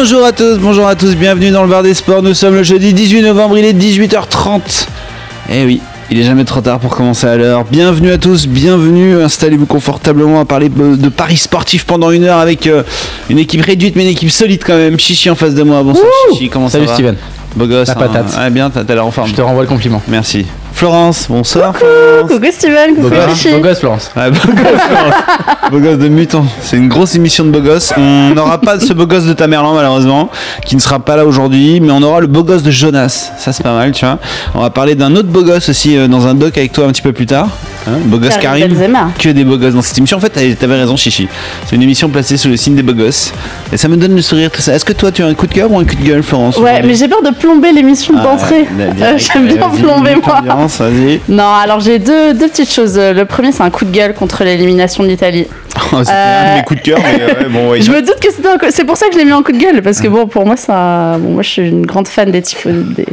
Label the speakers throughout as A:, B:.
A: Bonjour à tous, bonjour à tous, bienvenue dans le bar des sports. Nous sommes le jeudi 18 novembre, il est 18h30. Eh oui, il est jamais trop tard pour commencer à l'heure. Bienvenue à tous, bienvenue, installez-vous confortablement à parler de paris sportifs pendant une heure avec euh, une équipe réduite mais une équipe solide quand même. Chichi en face de moi, bonsoir Chichi, comment
B: Salut
A: ça va
B: Steven.
A: Beau gosse,
B: La
A: hein.
B: patate.
A: Ah, bien, t'as l'air en forme.
B: Je te renvoie le compliment.
A: Merci. Florence, bonsoir Florence.
C: Coucou Steven, coucou
B: Beau beau gosse, Florence.
A: Ouais, beau gosse, Florence. beau gosse de mutant. C'est une grosse émission de beau gosse. On n'aura pas ce beau gosse de Tamerlan malheureusement, qui ne sera pas là aujourd'hui, mais on aura le beau gosse de Jonas. Ça c'est pas mal, tu vois. On va parler d'un autre beau gosse aussi euh, dans un doc avec toi un petit peu plus tard. Hein, beau gosse
C: Karim.
A: Que des beaux gosses dans cette émission. En fait, t'avais raison, Chichi. C'est une émission placée sous le signe des beaux gosses. Et ça me donne le sourire tout ça. Est-ce que toi tu as un coup de cœur ou un coup de gueule, Florence
C: Ouais, mais j'ai peur de plomber l'émission
A: Ah,
C: d'entrée. Euh. J'aime bien
A: Vas-y,
C: plomber moi.
A: Vas-y.
C: Non, alors j'ai deux, deux petites choses. Le premier, c'est un coup de gueule contre l'élimination de l'Italie.
A: Oh, C'était un de
C: Euh,
A: mes coups de cœur, mais ouais, bon, ouais,
C: Je me doute que c'était un coup- c'est pour ça que je l'ai mis en coup de gueule parce que bon, pour moi, ça, bon, moi, je suis une grande fan des tifos, des-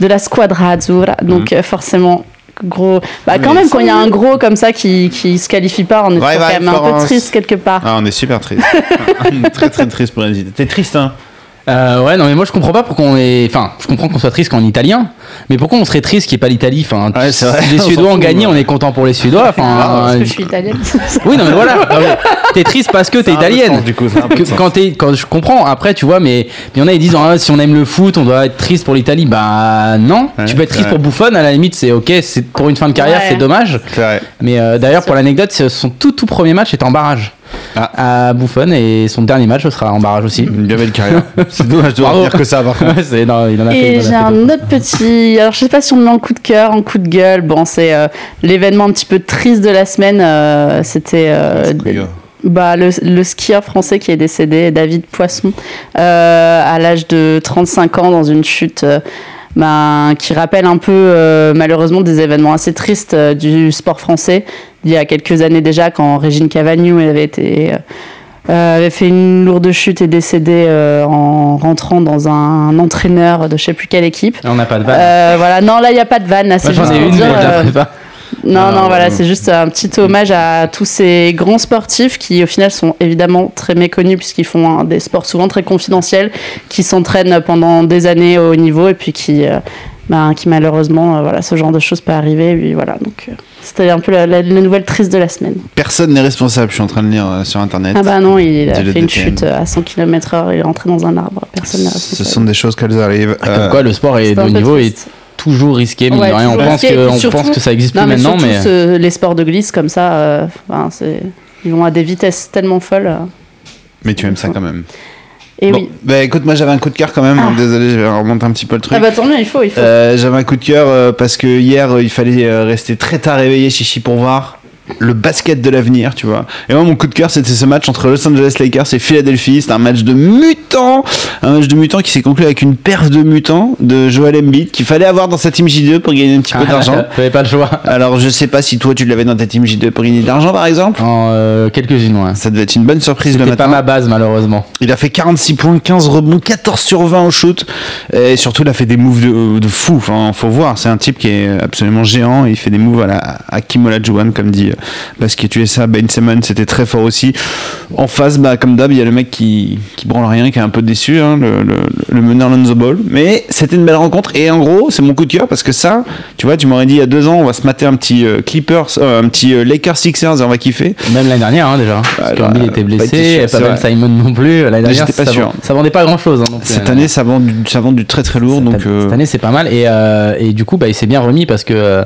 C: de la squadra azzurra, donc euh, forcément. Gros, bah quand
A: Mais
C: même quand il y a un gros comme ça qui, qui se qualifie pas, on est
A: Ouais,
C: quand même un peu triste quelque part.
A: Ah, on est super triste. très très triste pour les. T'es triste, hein
B: Euh, ouais, non, mais moi je comprends pas pourquoi on est. Enfin, je comprends qu'on soit triste qu'en italien, mais pourquoi on serait triste qu'il n'y ait pas l'Italie Enfin,
A: Ouais, c'est vrai,
B: si les
A: on
B: Suédois ont gagné, on est content pour les Suédois. Enfin,
C: Parce que
B: euh,
C: je suis italienne.
B: oui, non, mais voilà. T'es triste parce que t'es italienne.
A: sens, du coup,
B: quand, t'es- quand je comprends, après, tu vois, mais il y en a, ils disent ah, si on aime le foot, on doit être triste pour l'Italie. Bah non,
A: Ouais,
B: tu peux être triste
A: vrai.
B: pour Buffon, à la limite, c'est ok, c'est pour une fin de carrière,
C: Ouais.
B: c'est dommage.
A: C'est vrai.
B: Mais euh, d'ailleurs, pour l'anecdote, son tout tout premier match était en barrage
A: Ah.
B: à Buffon et son dernier match sera en barrage aussi.
A: Une bien belle carrière. C'est dommage de dire que ça, par contre.
B: Ouais, c'est- non, il en a fait- il
C: Et j'ai un autre petit. Alors, je sais pas si on le met en coup de cœur, en coup de gueule. Bon, c'est euh, l'événement un petit peu triste de la semaine. euh, C'était euh, bah, le, le skieur français qui est décédé, David Poisson, euh, à l'âge de 35 ans dans une chute. Ben, qui rappelle un peu euh, malheureusement des événements assez tristes euh, du sport français il y a quelques années déjà quand Régine Cavagnou avait été euh, avait fait une lourde chute et décédée en rentrant dans un entraîneur de je sais plus quelle équipe.
B: On n'a pas de vanne.
C: Voilà, non, là, il n'y a pas de vanne. Là, c'est
B: Moi j'en ai une, mais
C: dire,
B: je la
C: euh,
B: ferai pas.
C: Non,
A: Ah,
C: non, voilà, c'est juste un petit hommage à tous ces grands sportifs qui, au final, sont évidemment très méconnus puisqu'ils font hein, des sports souvent très confidentiels, qui s'entraînent pendant des années au haut niveau et puis qui, euh, ben, qui malheureusement, euh, voilà, ce genre de choses peut arriver. Et puis, voilà, donc euh, c'était un peu la, la- la nouvelle triste de la semaine.
A: Personne n'est responsable, je suis en train de lire euh, sur internet.
C: Ah bah non, il a fait une
A: DTM.
C: chute à 100 km/h, il est rentré dans un arbre. Personne n'est
A: Ce
C: responsable.
A: sont des choses qu'elles arrivent.
B: Comme
A: Euh,
B: quoi le sport est de haut niveau et. Toujours risqué,
C: Ouais,
B: rien. On pense, que,
C: et
B: on
C: surtout-
B: pense que ça existe
C: Non,
B: plus
C: mais
B: maintenant,
C: surtout
B: mais
C: ce- les sports de glisse comme ça, euh, ils vont à des vitesses tellement folles. euh.
A: Mais tu aimes ça quand même.
C: Et
A: Bon,
C: oui.
A: bah écoute, moi j'avais un coup de cœur quand même.
C: Ah.
A: Désolé, je vais remonter un petit peu le truc.
C: Ah bah tant mieux, il faut, il faut.
A: Euh, J'avais un coup de cœur parce que hier il fallait rester très tard réveillé chichi pour voir le basket de l'avenir, tu vois. Et moi mon coup de cœur c'était ce match entre Los Angeles Lakers et Philadelphie. C'était un match de mutants, un match de mutants qui s'est conclu avec une perf de mutants de Joel Embiid qu'il fallait avoir dans sa team J2 pour gagner un petit peu d'argent.
B: J'avais pas le choix.
A: Alors je sais pas si toi tu l'avais dans ta team J2 pour gagner de l'argent par exemple.
B: En euh, quelques-unes, ouais.
A: Ça devait être une bonne surprise le
B: C'était
A: matin.
B: pas ma base, malheureusement.
A: Il a fait 46 points, 15 rebonds, 14 sur 20 au shoot. Et surtout, il a fait des moves de, de fou. Enfin, faut voir. C'est un type qui est absolument géant. Il fait des moves à la à Kim Olajuwon, comme dit euh, Basket USA. Ben Simmons, c'était très fort aussi. En face, bah, comme d'hab, il y a le mec qui, qui branle rien, qui est un peu déçu, hein, le, le, le meneur Lonzo Ball. Mais c'était une belle rencontre. Et en gros, c'est mon coup de cœur parce que ça, tu vois, tu m'aurais dit il y a deux ans, on va se mater un petit euh, Clippers, euh, un petit euh, Lakers Sixers et on va kiffer.
B: Même l'année dernière, hein, déjà. Parce que
A: bah,
B: était
A: pas
B: blessé,
A: sûr,
B: pas Ben
A: vrai.
B: Simon non plus. L'année dernière,
A: pas
B: ça,
A: sûr.
B: vend- ça vendait pas grand chose.
A: Cette année, ça vend du, ça vend du très très lourd. Donc, euh,
B: Cette année, c'est pas mal. Et, euh, et du coup, bah, il s'est bien remis parce que euh,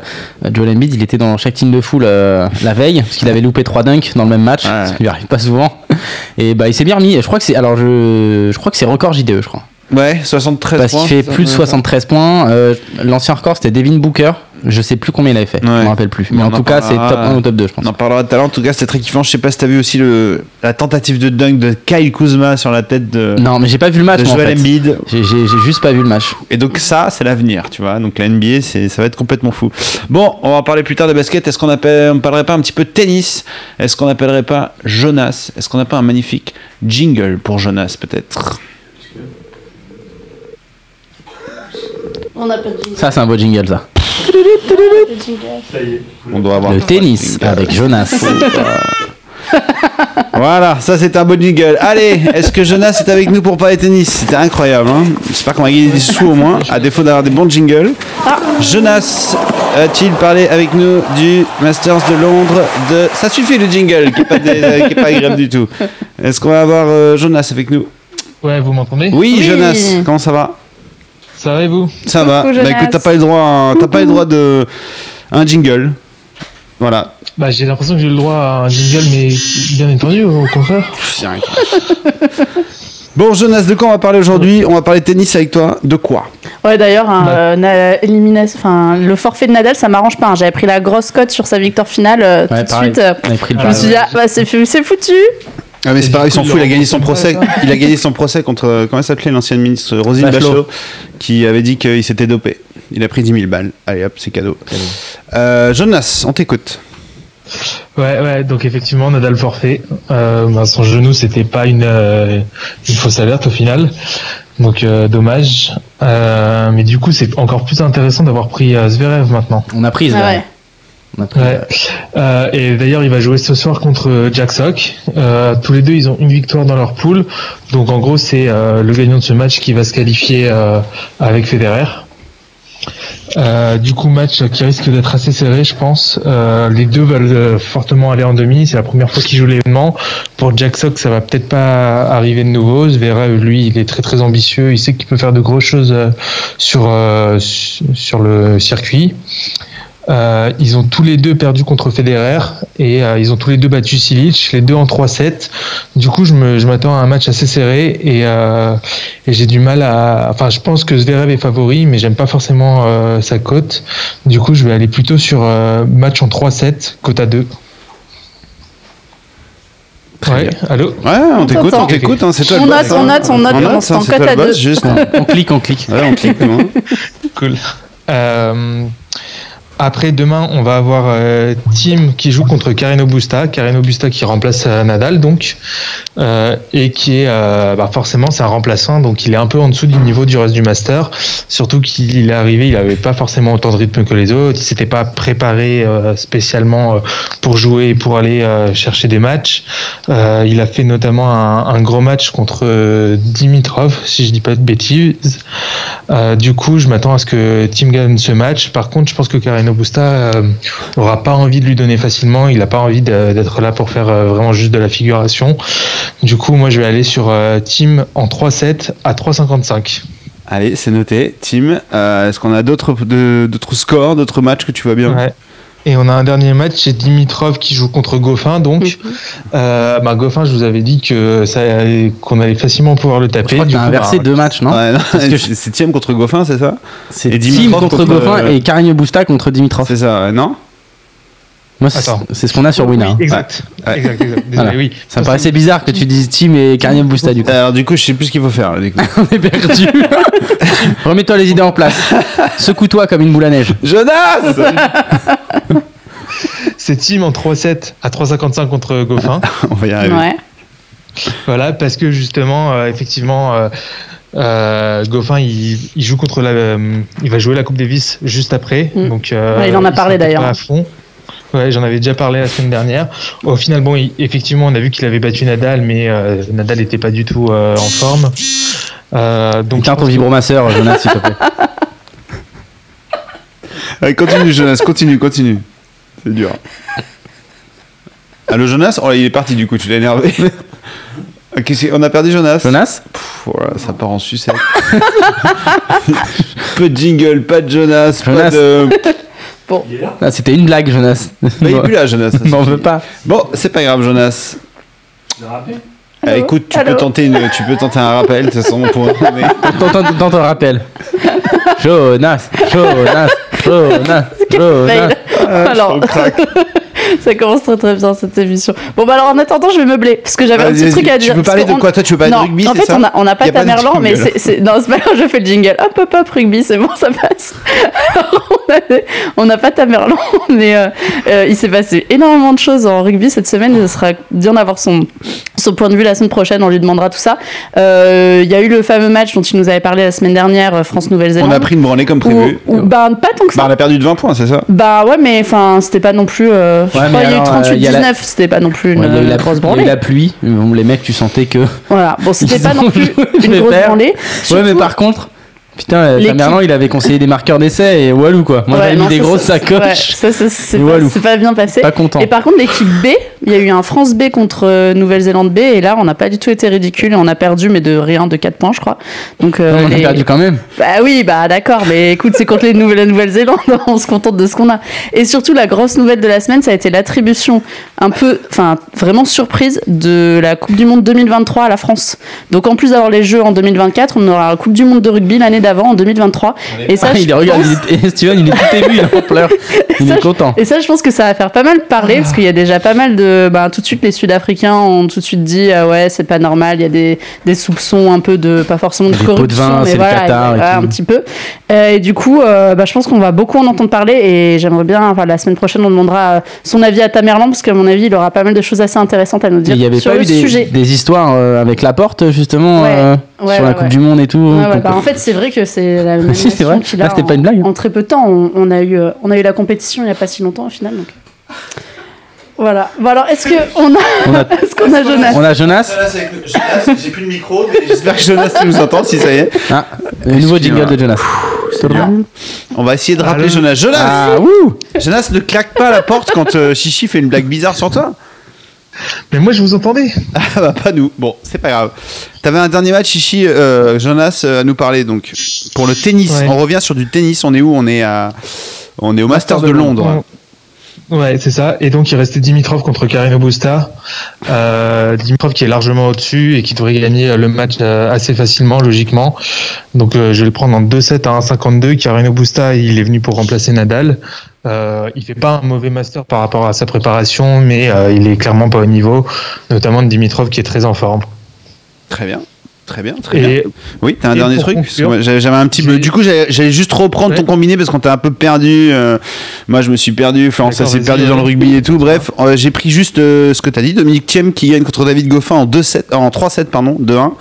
B: Joel Embiid, il était dans chaque team de foule euh, la veille, parce qu'il avait loupé trois dunks dans le même match,
A: Ouais.
B: ce qui lui arrive pas souvent. Et bah, il s'est bien remis. Et je crois que c'est, alors je, je crois que c'est record JDE, je crois.
A: Ouais, 73
B: Parce
A: points.
B: qu'il fait plus de
A: ça,
B: 73 points. Euh, l'ancien record, c'était Devin Booker. Je sais plus combien il avait fait. Je
A: Ouais.
B: me rappelle plus. Mais
A: On
B: en
A: en
B: tout cas, c'est top
A: parlera.
B: 1 ou top 2, je pense.
A: On en parlera tout à l'heure. En tout cas, c'était très kiffant. Je sais pas si t'as vu aussi le, la tentative de dunk de Kyle Kuzma sur la tête de,
B: Non, mais j'ai pas vu le match.
A: de
B: moi, en
A: Joel
B: fait.
A: Embiid.
B: J'ai juste pas vu le match.
A: Et donc ça, c'est l'avenir, tu vois. Donc la NBA, c'est, ça va être complètement fou. Bon, on va parler plus tard de basket. Est-ce qu'on appelle, on parlerait pas un petit peu de tennis? Est-ce qu'on appellerait pas Jonas? Est-ce qu'on n'a pas un magnifique jingle pour Jonas, peut-être?
C: On n'a pas de jingle.
B: Ça, c'est un beau jingle, ça.
A: On doit avoir
B: Le tennis avec Jonas.
A: Voilà, ça c'est un beau jingle. Allez, est-ce que Jonas est avec nous pour parler tennis? C'était incroyable. Hein J'espère qu'on va gagner des sous au moins, à défaut d'avoir des bons jingles. Jonas a-t-il parlé avec nous du Masters de Londres de... Ça suffit le jingle, qui n'est pas, qui est pas agréable du tout. Est-ce qu'on va avoir euh, Jonas avec nous?
D: Ouais, vous m'entendez?
A: Oui,
C: Oui.
A: Jonas, comment ça va?
D: Ça va et vous?
A: Ça va.
C: Coucou,
A: Bah écoute, t'as pas eu le droit, à- t'as pas le droit de un jingle. Voilà.
D: Bah j'ai l'impression que j'ai le droit à un jingle, mais bien entendu, au contraire.
A: Bon, Jonas, de quoi on va parler aujourd'hui? On va parler tennis avec toi. De quoi?
C: Ouais, d'ailleurs, un,
D: Bah.
C: euh, enfin, le forfait de Nadal, ça m'arrange pas. hein. J'avais pris la grosse cote sur sa victoire finale euh,
B: Ouais,
C: tout de suite. euh, je me suis dit, ah, bah, c'est foutu.
A: Ah mais c'est pareil, il s'en fout, il a gagné son procès. Il a gagné son procès contre euh, comment s'appelait l'ancienne ministre Rosine Bachelot.
B: Bachelot.
A: qui avait dit qu'il s'était dopé. Il a pris 10 000 balles. Allez hop, c'est cadeau. Euh, Jonas, on t'écoute.
D: Ouais, ouais, donc effectivement, Nadal forfait. Euh, bah, son genou, c'était pas une, euh, une fausse alerte au final. Donc euh, dommage. Euh, mais du coup, c'est encore plus intéressant d'avoir pris euh, Zverev maintenant.
B: On a pris,
C: Ah ouais.
D: Euh, et d'ailleurs, il va jouer ce soir contre Jack Sock. Euh, tous les deux, ils ont une victoire dans leur poule. Donc en gros, c'est euh, le gagnant de ce match qui va se qualifier avec Federer. Du coup, match qui risque d'être assez serré, je pense. Les deux veulent fortement aller en demi. C'est la première fois qu'ils jouent l'événement. Pour Jack Sock, ça va peut-être pas arriver de nouveau. Zverev, lui, il est très très ambitieux. Il sait qu'il peut faire de grosses choses sur su- sur le circuit. Euh, ils ont tous les deux perdu contre Federer et euh, ils ont tous les deux battu Silic, les deux en 3-7. Du coup, je me- je m'attends à un match assez serré et, euh, et j'ai du mal à. Enfin, je pense que Zverev est favori, mais j'aime pas forcément euh, sa cote. Du coup, je vais aller plutôt sur euh, match en 3-7, cote à 2. Ouais, allô
A: Ouais, on t'écoute, on t'écoute. hein, c'est toi
C: On
A: le
C: note,
A: boss,
C: on note, on note ce
A: hein,
C: temps,
A: c'est
C: cote à
A: le boss,
C: deux.
A: juste.
B: On clique, on clique.
A: Ouais, on clique. hein.
D: Cool. Euh, après, demain, on va avoir euh, Tim qui joue contre Carino Busta. Carino Busta qui remplace euh, Nadal, donc. Euh, et qui est, euh, bah forcément, c'est un remplaçant, donc il est un peu en dessous du niveau du reste du Master. Surtout qu'il est arrivé, il avait pas forcément autant de rythme que les autres. Il s'était pas préparé spécialement pour jouer et pour aller chercher des matchs. Il a fait notamment un, gros match contre Dimitrov, si je dis pas de bêtises. Du coup, je m'attends à ce que Tim gagne ce match. Par contre, je pense que Carino Busta euh, aura pas envie de lui donner facilement. Il a pas envie d'être là pour faire euh, vraiment juste de la figuration. Du coup, moi, je vais aller sur euh, Tim en 3-7 à 3,55.
A: Allez, c'est noté. Tim, euh, est-ce qu'on a d'autres scores, d'autres matchs que tu vois bien?
D: Ouais. Et on a un dernier match, c'est Dimitrov qui joue contre Goffin. Donc, euh, bah, Goffin, je vous avais dit que ça, qu'on allait facilement pouvoir le taper.
B: Je crois que
D: Du
B: t'as
D: coup,
B: inversé
D: bah,
B: deux matchs, non
A: Ouais, c'est Thiem contre Goffin, c'est ça?
B: C'est
A: Dimitrov
B: contre,
A: contre,
B: Goffin
A: euh,
B: et Carigno Busta contre Dimitrov.
A: C'est ça, non?
B: Moi, c'est ce qu'on a sur Wina. hein.
D: Oui, exact.
A: Ouais.
D: exact, exact. Désolé,
B: Voilà.
D: oui.
B: Ça me paraissait bizarre que tu dises Tim et Carigno Busta, du coup.
A: Alors du coup, je sais plus ce qu'il faut faire. là, du coup.
B: On est perdu. Remets-toi les idées en place. Secoue-toi comme une boule à neige.
A: Jonas
D: C'est Tim en 3-7 à 3,55 contre Goffin.
A: On va y arriver.
C: Ouais.
D: Voilà, parce que justement, euh, effectivement, euh, euh, Goffin, il, il joue contre la, euh, il va jouer la Coupe Davis juste après.
C: Mm.
D: Donc, euh,
C: Ouais, il en a parlé, d'ailleurs.
D: À fond. Ouais, j'en avais déjà parlé la semaine dernière. Au final, bon, il- effectivement, on a vu qu'il avait battu Nadal, mais euh, Nadal n'était pas du tout euh, en forme. Euh, donc,
B: Tiens
D: je
B: ton
D: pense que-
B: vibromasseur, Jonas, s'il te plaît.
A: Allez, continue, Jonas, continue, continue. C'est dur. Allô, Jonas? Oh, il est parti du coup, tu l'as énervé. On a perdu Jonas
B: Jonas?
A: Pff, voilà, ça part en sucette. peu de jingle, pas de Jonas,
B: Jonas.
A: pas de.
B: Ah, C'était une blague, Jonas.
A: Bah, il est plus là, Jonas. ça
B: M'en
A: suffit.
B: veux pas.
A: Bon, c'est pas grave, Jonas. Ah,
C: Allô
A: écoute, tu
C: Allô
A: peux, tenter une, tu peux tenter un rappel, de toute façon, pour mais-
B: rappel. Jonas, Jonas. Jonas, Jonas.
C: Mail. Alors, ça commence très très bien cette émission. Bon bah alors en attendant, je vais meubler parce que j'avais un petit truc à
A: tu
C: dire.
A: veux
C: parce
A: parler de quoi Toi, tu veux parler de rugby,
C: En fait, on n'a pas
A: Y a pas de
C: Tamerlan, mais c'est, non, c'est pas grave, je fais le jingle. Hop hop hop, rugby, c'est bon, ça passe. On n'a pas Tamerlan, mais euh, euh, il s'est passé énormément de choses en rugby cette semaine. Ce sera bien d'avoir son son point de vue la semaine prochaine. On lui demandera tout ça. Euh, Il y a eu le fameux match dont il nous avait parlé la semaine dernière, euh, France-Nouvelle-Zélande.
A: On a pris une branlée comme prévu.
C: où- bah, pas tant que ça.
A: Bah, on a perdu de 20 points, c'est ça?
C: Bah ouais, mais enfin, c'était pas non plus. euh, je crois qu'il y a eu
B: alors, euh, il y a la-
C: 38-19, c'était pas non plus une
B: Ouais, il y a eu la,
C: grosse
B: il y a eu
C: branlée.
B: la pluie. Bon, les mecs, tu sentais que.
C: Voilà, bon, c'était pas non plus une grosse branlée.
B: Ouais, mais
C: Surtout-
B: par contre, putain, euh, Tamerlan, il avait conseillé des marqueurs d'essai et Walou quoi. Moi,
C: Ouais,
B: j'avais mis des grosses sacoches.
C: ouais, ça, c'est pas, pas bien passé.
B: Pas content.
C: Et par contre, l'équipe B, il y a eu un France B contre euh, Nouvelle-Zélande B, et là, on n'a pas du tout été ridicule, et on a perdu, mais de rien, de 4 points, je crois. Donc, euh,
B: on a
C: les-
B: perdu quand même.
C: Bah oui, bah d'accord, mais écoute, c'est contre les Nouvelles- la Nouvelle-Zélande, on se contente de ce qu'on a. Et surtout, la grosse nouvelle de la semaine, ça a été l'attribution un peu, enfin, vraiment surprise de la Coupe du Monde 2023 à la France. Donc en plus d'avoir les Jeux en 2024, on aura la Coupe du Monde de rugby l'année d'avant, en 2023. Et ça,
B: Ah,
C: je
B: il est, regarde,
C: pense-
B: il est- et Steven, il est tout ému, il en pleure. Il
C: Ça,
B: est
C: je-
B: content.
C: Et ça, je pense que ça va faire pas mal parler, parce qu'il y a déjà pas mal de. Ben, tout de suite, les Sud-Africains ont tout de suite dit ah ouais, c'est pas normal, il y a des, des soupçons un peu de. Pas forcément de
B: pots de
C: corruption,
B: vin,
C: mais voilà,
B: Qatar et
C: voilà, un petit peu. Euh, et du coup, euh, bah, je pense qu'on va beaucoup en entendre parler, et j'aimerais bien. Enfin, la semaine prochaine, on demandera euh, son avis à Tamerlan, parce qu'à mon avis, il aura pas mal de choses assez intéressantes à nous dire
B: Il y avait
C: sur
B: pas
C: le
B: eu des,
C: sujet.
B: des histoires euh, avec la porte justement
C: Ouais.
B: euh,
C: Ouais,
B: sur la Coupe du Monde et tout.
C: Bah, en fait, c'est vrai que c'est la même
B: Si, c'est vrai.
C: qu'il
B: Ah,
C: a en,
B: pas une blague.
C: en très peu de temps. On, on a eu, euh, on a eu la compétition il n'y a pas si longtemps au final. Donc. Voilà. Bon, alors, est-ce qu'on a,
B: On a-
C: est-ce qu'on a Jonas?
B: On a Jonas.
A: J'ai plus de micro, mais j'espère que Jonas nous entend si ça y est.
B: Ah, le nouveau jingle de Jonas.
A: On va essayer de rappeler
D: Allô
A: Jonas. Jonas
B: Ah,
A: Jonas ne claque pas la porte quand euh, Chichi fait une blague bizarre sur toi.
D: Mais moi, je vous entendais.
A: Ah bah pas nous. Bon, c'est pas grave. T'avais un dernier match, Chichi, euh, Jonas, euh, à nous parler. Donc, pour le tennis,
D: Ouais.
A: on revient sur du tennis. On est où? On est à, on est au Masters de Londres.
D: Ouais, c'est ça. Et donc, il restait Dimitrov contre Carino Busta. Euh, Dimitrov qui est largement au-dessus et qui devrait gagner le match assez facilement, logiquement. Donc, je vais le prendre en 2-7 à 1,52. Carino Busta, il est venu pour remplacer Nadal. Euh, il fait pas un mauvais master par rapport à sa préparation, mais euh, il est clairement pas au niveau, notamment de Dimitrov qui est très en forme.
A: Très bien. Très bien, très bien.
D: Et
A: Oui, t'as un
D: et
A: dernier truc J'avais un petit peu.
D: j'ai-
A: Du coup, j'allais juste reprendre ton
D: Ouais.
A: combiné parce qu'on t'a un peu perdu. euh, moi, je me suis perdu. Florence, ça s'est perdu dans le rugby et tout. Bref, euh, j'ai pris juste euh, ce que t'as dit. Dominique Thiem qui gagne contre David Goffin en 2-7, en 3-7, pardon, 2-1.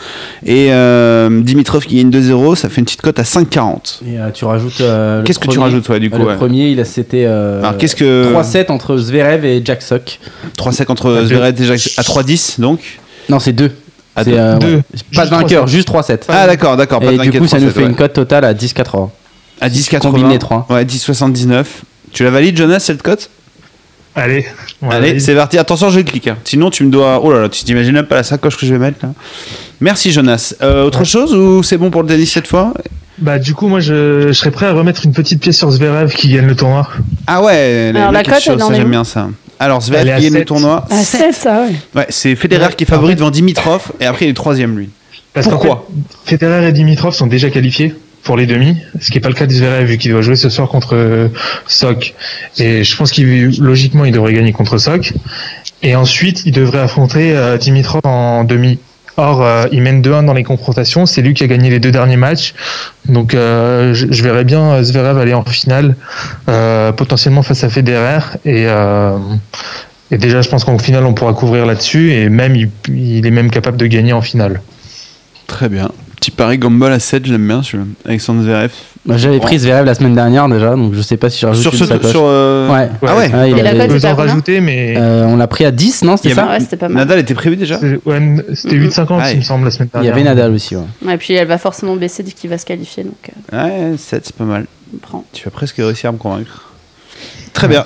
A: Et euh, Dimitrov qui gagne 2-0. Ça fait une petite cote à 5,40.
B: Et euh, tu rajoutes. euh,
A: Qu'est-ce que tu rajoutes, ouais, du coup
B: Le
A: ouais.
B: premier, il a- c'était. euh,
A: Alors, qu'est-ce que-
B: 3-7 entre Zverev et Jack Sock.
A: 3-7 contre
D: Ah,
A: Zverev déjà à 3-10, donc.
B: Non, c'est 2.
A: Ah, deux.
B: euh,
D: Deux.
B: Pas de vainqueur,
D: 3-7.
B: juste 3-7.
A: Ah, d'accord, d'accord. Pas
B: Et
A: de
B: du coup, ça nous
A: 3-7,
B: fait
A: ouais.
B: une cote totale à 10,80.
A: À 10,80.
B: combine les trois.
A: Ouais, 10,79. Tu la valides, Jonas, cette cote?
D: Allez,
A: Allez, c'est parti. Attention, je clique. hein. Sinon, tu me dois. Oh là là, tu t'imagines même pas la sacoche que je vais mettre là. Merci, Jonas. Euh, autre
D: Ouais.
A: chose ou c'est bon pour le tennis cette fois?
D: Bah, du coup, moi, je, je serais prêt à remettre une petite pièce sur Zverev qui gagne le tournoi.
A: Ah ouais,
C: Alors, la
A: quelque
C: cote,
A: j'aime bien ça. Alors, Zverev qui gagne le tournoi.
C: Ah, 7, ça, ouais.
A: Ouais, c'est Federer
D: Ouais,
A: qui est favori devant Dimitrov et après il est troisième lui.
D: Parce
A: Pourquoi
D: fait, Federer et Dimitrov sont déjà qualifiés pour les demi, ce qui est pas le cas de Zverev vu qu'il doit jouer ce soir contre euh, Sock. Et je pense qu'il logiquement il devrait gagner contre Sock. Et ensuite il devrait affronter euh, Dimitrov en demi. Or il mène 2-1 dans les confrontations, c'est lui qui a gagné les deux derniers matchs. Donc euh, je, verrais bien Zverev aller en finale, euh, potentiellement face à Federer et euh, et déjà, je pense qu'en finale, on pourra couvrir là-dessus et même, il, il est même capable de gagner en finale.
A: Très bien. Petit pari Gumball à 7, j'aime bien celui-là. Alexandre Zverev.
B: Bah, J'avais pris Zverev la semaine dernière déjà, donc je sais pas si je rajoute
A: Sur
B: une
A: ce.
B: sacoche.
A: Sur, euh,
B: Ouais.
A: Ah ouais,
B: Ouais, il
C: Et la
B: avait-
C: cote,
D: mais
B: Euh, on l'a pris à 10, non C'était
A: avait-
B: ça
C: Ouais, c'était pas mal.
A: Nadal était prévu déjà
D: ouais, c'était 8,50
A: Ah,
D: il me semble la semaine
B: Il y
D: dernière.
B: avait Nadal aussi. Ouais.
C: Et puis elle va forcément baisser dès qu'il va se qualifier, donc euh,
A: Ouais, 7, c'est pas mal.
C: on prend.
A: Tu vas presque réussir à me convaincre. Très bien.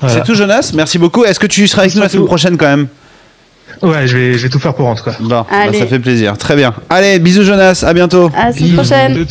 D: Voilà.
A: C'est tout, Jonas. Merci beaucoup. Est-ce que tu seras avec nous la semaine
D: tout.
A: prochaine quand même?
D: Ouais, je vais, je vais tout faire pour en tout cas.
A: Bon, bah, ça fait plaisir. Très bien. Allez, bisous, Jonas. À bientôt.
C: À la semaine prochaine.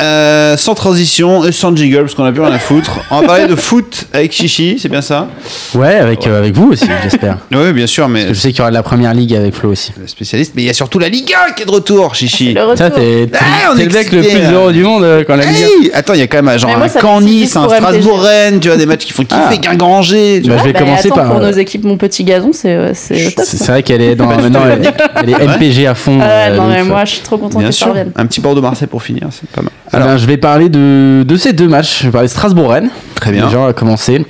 A: Euh, sans transition et sans jiggle parce qu'on a plus rien à foutre. On va parler de foot avec Chichi, c'est bien ça?
B: Ouais, avec, euh, avec vous aussi, j'espère.
A: Oui, bien sûr, mais
B: Parce que je sais qu'il y aura de la première ligue avec Flo aussi.
A: le spécialiste. Mais il y a surtout la Ligue 1 qui est de retour, Chichi.
C: Le retour.
B: Ça, t'es t'es-
A: Ah, on
B: t'es
A: est
B: le mec le
A: excité,
B: plus
A: là.
B: heureux du monde euh, quand la Ligue
A: Hey Attends, il y a quand même genre
C: Mais moi,
A: un
C: ça me
A: Caen
C: suffit
A: Nice, un
C: pour MTG.
A: Strasbourg Rennes, tu vois des matchs qui font kiffer
B: Ah.
A: Guinganger. tu
B: Bah,
A: vois.
B: je vais
C: Bah,
B: commencer
C: attends,
B: par.
C: pour
B: euh,
C: nos équipes, mon petit gazon, c'est euh, c'est au top.
B: C'est
C: ça.
B: vrai qu'elle est dans. maintenant, elle, est- elle est MPG à fond.
C: Ah,
B: euh,
C: non,
B: de
C: mais
B: ouf.
C: moi, je suis trop content
A: Bien
C: que ça
A: sûr,
C: revienne.
A: un petit Bordeaux-Marseille pour finir, c'est pas mal.
B: Eh
A: Alors,
B: je vais parler de, de ces deux matchs. Je vais parler de Strasbourg-Rennes.
A: Très bien.
B: Déjà, on va commencer.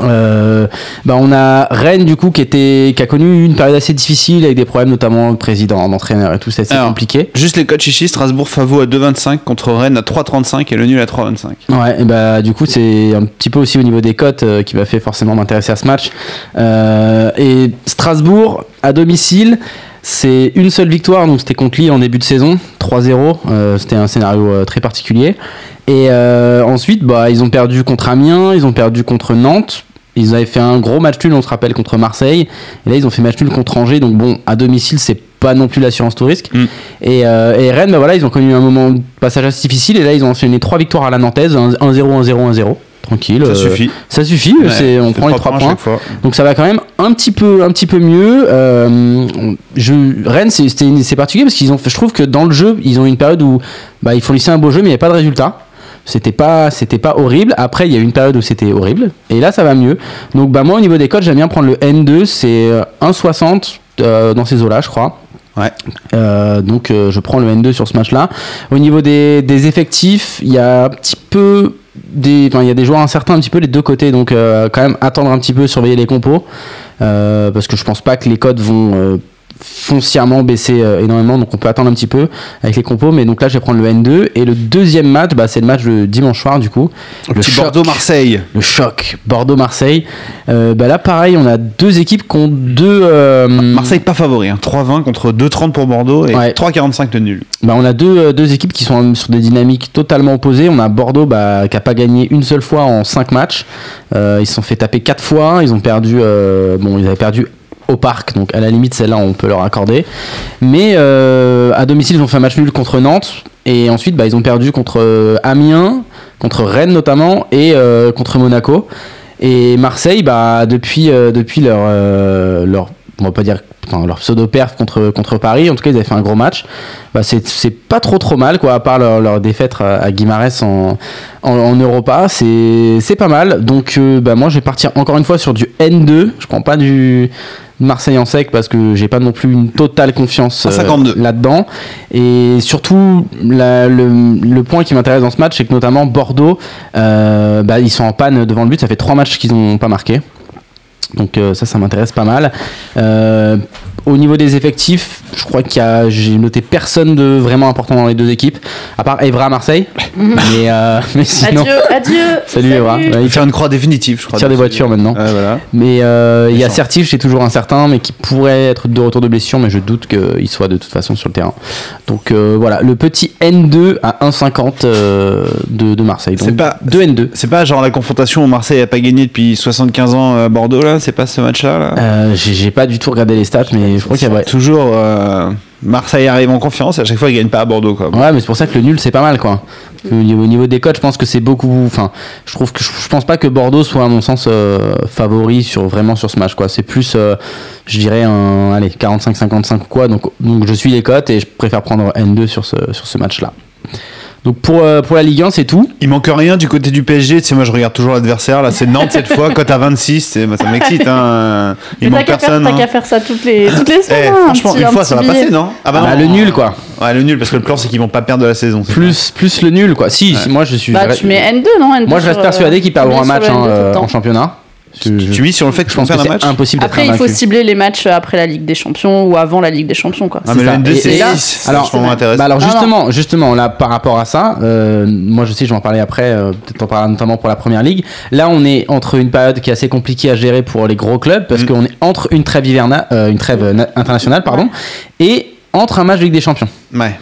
B: Euh, bah, on a Rennes du coup qui était qui a connu une période assez difficile avec des problèmes notamment de président, d'entraîneur et tout, c'est assez
A: Alors,
B: compliqué.
A: juste les codes Chichi, Strasbourg Favo à 2,25 contre Rennes à 3,35 et le nul à 3,25.
B: Ouais, et bah du coup c'est un petit peu aussi au niveau des cotes euh, qui m'a fait forcément m'intéresser à ce match. Euh, et Strasbourg à domicile, c'est une seule victoire, donc c'était contre Lille en début de saison, 3-0. euh, c'était un scénario euh, très particulier. Et euh, ensuite, bah ils ont perdu contre Amiens, ils ont perdu contre Nantes. Ils avaient fait un gros match nul, on se rappelle, contre Marseille. Et là, ils ont fait match nul contre Angers. Donc bon, à domicile, c'est pas non plus l'assurance tout risque.
A: Mm.
B: Et, et Rennes, bah voilà, ils ont connu un moment de passage assez difficile. Et là, ils ont enchaîné trois victoires à la Nantaise, 1-0, 1-0, 1-0. Tranquille.
A: Ça
B: euh,
A: suffit.
B: Ça suffit,
A: Ouais,
B: c'est, on prend les
A: trois points.
B: Donc ça va quand même un petit peu, un petit peu mieux. Euh, je, Rennes, c'est, c'est particulier parce qu'ils ont, je trouve que dans le jeu, ils ont eu une période où bah, ils fournissaient un beau jeu, mais il n'y avait pas de résultat. C'était pas, c'était pas horrible. Après, il y a eu une période où c'était horrible. Et là, ça va mieux. Donc, bah, moi, au niveau des codes, j'aime bien prendre le N2. C'est euh, 1,60 euh, dans ces eaux-là, je crois.
A: Ouais.
B: Euh, donc, euh, je prends le N2 sur ce match-là. Au niveau des, des effectifs, il y a un petit peu il y a des joueurs incertains un petit peu des deux côtés. Donc, euh, quand même, attendre un petit peu, surveiller les compos. Euh, parce que je pense pas que les codes vont euh, foncièrement baisser euh, énormément. Donc, on peut attendre un petit peu avec les compos. Mais donc là, je vais prendre le N2. Et le deuxième match, bah, c'est le match de dimanche soir, du coup.
A: Le. Bordeaux-Marseille.
B: Le choc, Bordeaux-Marseille. Euh, bah là, pareil, on a deux équipes qui ont deux. euh,
A: Marseille pas favori, hein. 3,20 contre 2,30 pour Bordeaux et
B: Ouais.
A: 3,45 de nul.
B: Bah, on a deux, deux équipes qui sont sur des dynamiques totalement opposées. On a Bordeaux bah, qui a pas gagné une seule fois en cinq matchs. Ils se sont fait taper quatre fois. Ils ont perdu. bon, ils avaient perdu au parc, donc à la limite celle-là on peut leur accorder. Mais euh, à domicile ils ont fait un match nul contre Nantes et ensuite bah, ils ont perdu contre euh, Amiens, contre Rennes notamment et euh, contre Monaco. Et Marseille, bah, depuis, depuis leur, leur, on va pas dire, leur pseudo-perf contre, contre Paris, en tout cas, ils avaient fait un gros match. Bah, c'est pas trop trop mal, quoi, à part leur, défaite à, Guimarães en, en, Europa. C'est c'est pas mal. Donc, bah, moi, je vais partir encore une fois sur du N2. Je prends pas du Marseille en sec parce que j'ai pas non plus une totale confiance euh,
A: 52.
B: là-dedans. Et surtout, la- le, le point qui m'intéresse dans ce match, c'est que notamment Bordeaux, euh, bah, ils sont en panne devant le but. Ça fait trois matchs qu'ils n'ont pas marqué. Donc euh, ça, ça m'intéresse pas mal. Euh, au niveau des effectifs, je crois qu'il y a, j'ai noté personne de vraiment important dans les deux équipes, à part Evra à Marseille. mais, euh, mais sinon,
C: Adieu, adieu.
B: salut Evra. Ouais,
A: Il faire une croix définitive, je crois.
B: tire des voitures maintenant.
A: Ouais, voilà.
B: Mais euh, il y a. Certif, c'est toujours incertain, mais qui pourrait être de retour de blessure, mais je doute qu'il soit de toute façon sur le terrain. Donc euh, voilà, le petit N2 à 1,50 euh, de, de Marseille. Donc
A: C'est pas-
B: 2 N2.
A: C'est pas genre la confrontation où Marseille a pas gagné depuis 75 ans à Bordeaux là, c'est pas ce match-là là.
B: Euh, j'ai pas du tout regardé les stats, mais je crois qu'il y a.
A: Toujours euh, Marseille arrive en confiance à chaque fois ils gagnent pas à Bordeaux quoi.
B: Ouais, mais c'est pour ça que le nul c'est pas mal quoi. Au niveau, au niveau des codes, je pense que c'est beaucoup. Enfin, je trouve que je, pense pas que Bordeaux soit à mon sens euh, favori sur vraiment sur ce match quoi. C'est plus, je dirais un, allez 45-55 ou quoi. Donc, donc je suis les cotes et je préfère prendre N2 sur ce sur ce match là. Donc pour euh, pour la Ligue 1 c'est tout.
A: Il manque rien du côté du PSG, tu sais moi je regarde toujours l'adversaire là, c'est Nantes cette fois, cote à 26, c'est- moi, ça m'excite hein. Il
C: Mais t'as
A: manque
C: qu'à faire,
A: personne.
C: t'as
A: hein.
C: qu'à faire ça toutes les, toutes les
A: Eh,
C: semaines. hein, un
A: franchement,
C: petit-
A: une
C: un
A: fois
C: petit
A: ça va
C: billet.
A: passer non Ah
B: Bah, le nul, quoi.
A: Ouais, le nul parce que le plan c'est qu'ils vont pas perdre de la saison. c'est
B: Plus plus le nul quoi. Si, si, moi je suis.
C: Bah, tu mets N2, non N2
B: moi je reste
C: sur,
B: persuadé
C: euh,
B: qu'ils
C: tu
B: perdront un
C: sur
B: match
C: le
B: hein,
C: N2 tout le
B: euh,
C: temps.
B: en championnat. Je, je-
A: Tu mises sur le fait
B: je
A: qu'ils vont
B: pense que c'est
A: match
B: impossible d'être
C: Après, il faut cibler les matchs après la Ligue des Champions ou avant la Ligue des Champions, quoi.
A: Ah mais
B: ça.
A: N2
B: Et-
A: c'est
B: et là,
A: 6, c'est
B: alors. Bah alors justement, justement là par rapport à ça, euh, moi je sais, je vais en parler après, euh, peut-être en parler notamment pour la première ligue. Là, on est entre une période qui est assez compliquée à gérer pour les gros clubs parce
A: Mm.
B: qu'on est entre une trêve hivernale, euh, une trêve na- internationale, pardon, et entre un match de Ligue des Champions.
A: Ouais.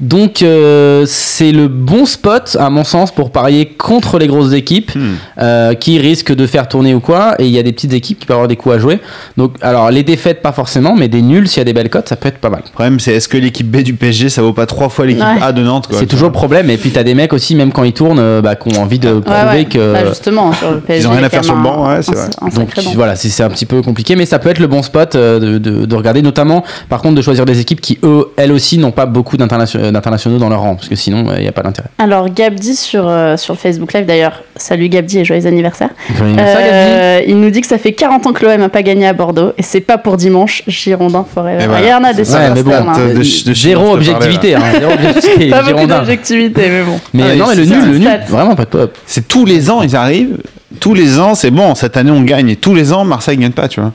B: Donc euh, c'est le bon spot à mon sens pour parier contre les grosses équipes
A: Hmm.
B: euh, qui risquent de faire tourner ou quoi. Et il y a des petites équipes qui peuvent avoir des coups à jouer. Donc alors les défaites pas forcément, mais des nuls s'il y a des belles cotes, ça peut être pas mal.
A: Le problème, c'est est-ce que l'équipe B du PSG, ça vaut pas trois fois l'équipe
C: Ouais.
A: A de Nantes
B: C'est toujours le problème. Et puis t'as des mecs aussi, même quand ils tournent, euh, bah, qui ont envie de prouver
C: Ouais, ouais.
B: que.
C: Bah, justement, sur le PSG.
A: ont rien à
C: a
A: faire sur le banc,
C: un-
A: ouais, c'est
C: un-
A: vrai.
C: un
B: Donc
C: banc.
B: voilà, c'est un petit peu compliqué, mais ça peut être le bon spot de, de- de regarder, notamment par contre de choisir des équipes qui eux, elles aussi, n'ont pas beaucoup d'internation- d'internationaux dans leur rang, parce que sinon il n'y a pas d'intérêt.
C: Alors Gabdi sur, euh, sur Facebook Live d'ailleurs, salut Gabdi et joyeux anniversaire.
B: Joyeux anniversaire, Gabi.
C: Euh, il nous dit que ça fait 40 ans que l'OM n'a pas gagné à Bordeaux et c'est pas pour dimanche, Girondin Forever.
A: Voilà.
C: Il y en a des
A: Ouais,
C: super
B: mais bon,
C: stars, hein.
A: de- de- de-
B: Zéro objectivité, hein, objectivité,
C: Pas beaucoup d'objectivité, mais bon.
B: Mais
A: Ah,
B: non, mais le nul, le nul, vraiment pas de pop.
A: C'est tous les ans, ils arrivent. Tous les ans, c'est bon, cette année on gagne. Et tous les ans, Marseille gagne pas, tu vois.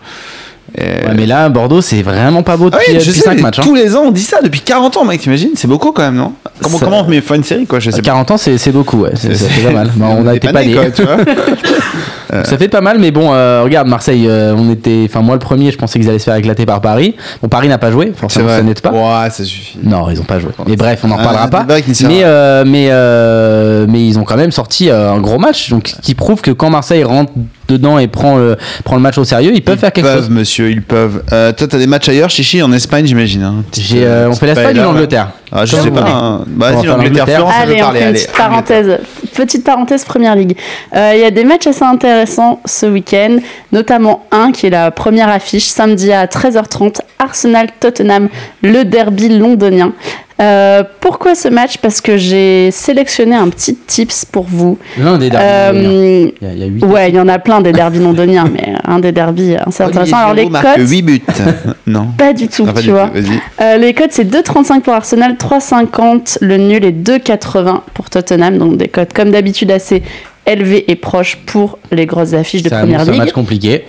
B: Ouais, mais là, Bordeaux, c'est vraiment pas beau
A: Ah
B: depuis,
A: oui, je
B: depuis
A: sais,
B: 5
A: mais
B: matchs. hein.
A: tous les ans on dit ça depuis 40 ans, mec, t'imagines? C'est beaucoup quand même, non? Comment,
B: Ça-
A: comment on met fin une série, quoi Je sais pas.
B: 40 ans, c'est beaucoup, ouais. C'est pas mal. On a été
A: pas
B: pas
A: nés,
B: nés.
A: quoi, tu vois.
B: Ça fait pas mal, mais bon, euh, regarde, Marseille, euh, on était. Enfin, moi, le premier, je pensais qu'ils allaient se faire éclater par Paris. Bon, Paris n'a pas joué, forcément, ça n'aide pas.
A: Ça suffit.
B: Non, ils ont pas joué. Mais bref, on n'en
A: Ah,
B: reparlera pas. Mais, euh, mais, euh, mais ils ont quand même sorti euh, un gros match, donc qui prouve que quand Marseille rentre dedans et prend le, prend le match au sérieux, ils peuvent
A: Ils
B: faire quelque
A: peuvent,
B: chose.
A: monsieur, ils peuvent. Euh, toi, t'as des matchs ailleurs, Chichi, en Espagne, j'imagine. Hein.
B: J'ai, euh, on fait l'Espagne ou l'Angleterre
A: Ah, je
B: Comme
A: sais pas. hein.
B: On va
A: Vas-y, l'Angleterre. Florence,
C: Allez, on
A: parler.
C: fait une
A: Allez,
C: petite parenthèse. Petite parenthèse Première Ligue. Euh, Il y a des matchs assez intéressants ce week-end, notamment un qui est la première affiche, samedi à 13h30, Arsenal-Tottenham, le derby londonien. Euh, pourquoi ce match? Parce que j'ai sélectionné un petit tips pour vous.
B: L'un des derbys.
C: Euh,
B: Il y a- il y a huit.
C: ouais, il y en a plein des derbys londoniens, mais un des derbys assez intéressant. Alors les cotes,
A: 8 buts. non.
C: pas du tout,
A: pas
C: tu
A: du
C: vois.
A: tout.
C: Euh, les codes, c'est 2,35 pour Arsenal, 3,50 le nul et 2,80 pour Tottenham. Donc des codes comme d'habitude assez élevés et proches pour les grosses affiches de Première
B: annonce un
C: Ligue.
B: match compliqué.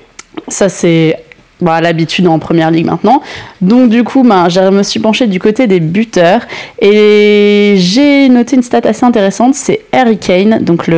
C: Ça, c'est bah, l'habitude en Première Ligue maintenant. Donc du coup, ben, je me suis penchée du côté des buteurs et j'ai noté une stat assez intéressante. C'est Harry Kane, donc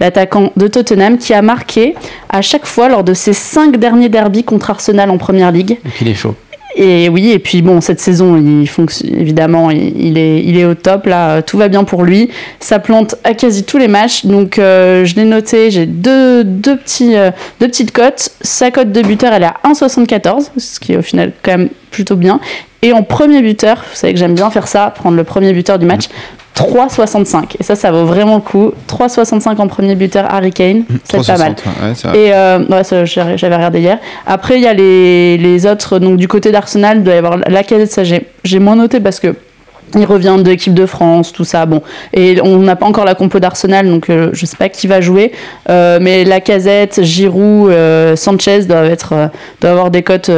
C: l'attaquant de Tottenham, qui a marqué à chaque fois lors de ses cinq derniers derbys contre Arsenal en Première Ligue.
B: Il est chaud.
C: Et oui, et puis bon, cette saison, il fonctionne évidemment, il, est, au top là, tout va bien pour lui. Ça plante à quasi tous les matchs, donc euh, je l'ai noté. J'ai deux, euh, deux petites cotes. Sa cote de buteur, elle est à 1,74, ce qui est au final quand même plutôt bien. Et en premier buteur, vous savez que j'aime bien faire ça, prendre le premier buteur du match. 3,65. Et ça, ça vaut vraiment le coup. 3,65 en premier buteur, Harry Kane. C'est pas mal.
A: 3,60, ouais, c'est vrai.
C: Et euh, ouais, j'avais regardé hier. Après, il y a les, les autres. Donc, du côté d'Arsenal, il doit y avoir la casette. Ça, j'ai j'ai moins noté parce que. Il revient de l'équipe de France, tout ça. Bon, et on n'a pas encore la compo d'Arsenal, donc euh, je sais pas qui va jouer. Euh, mais la casette, Giroud, euh, Sanchez doivent être, euh, doivent avoir des cotes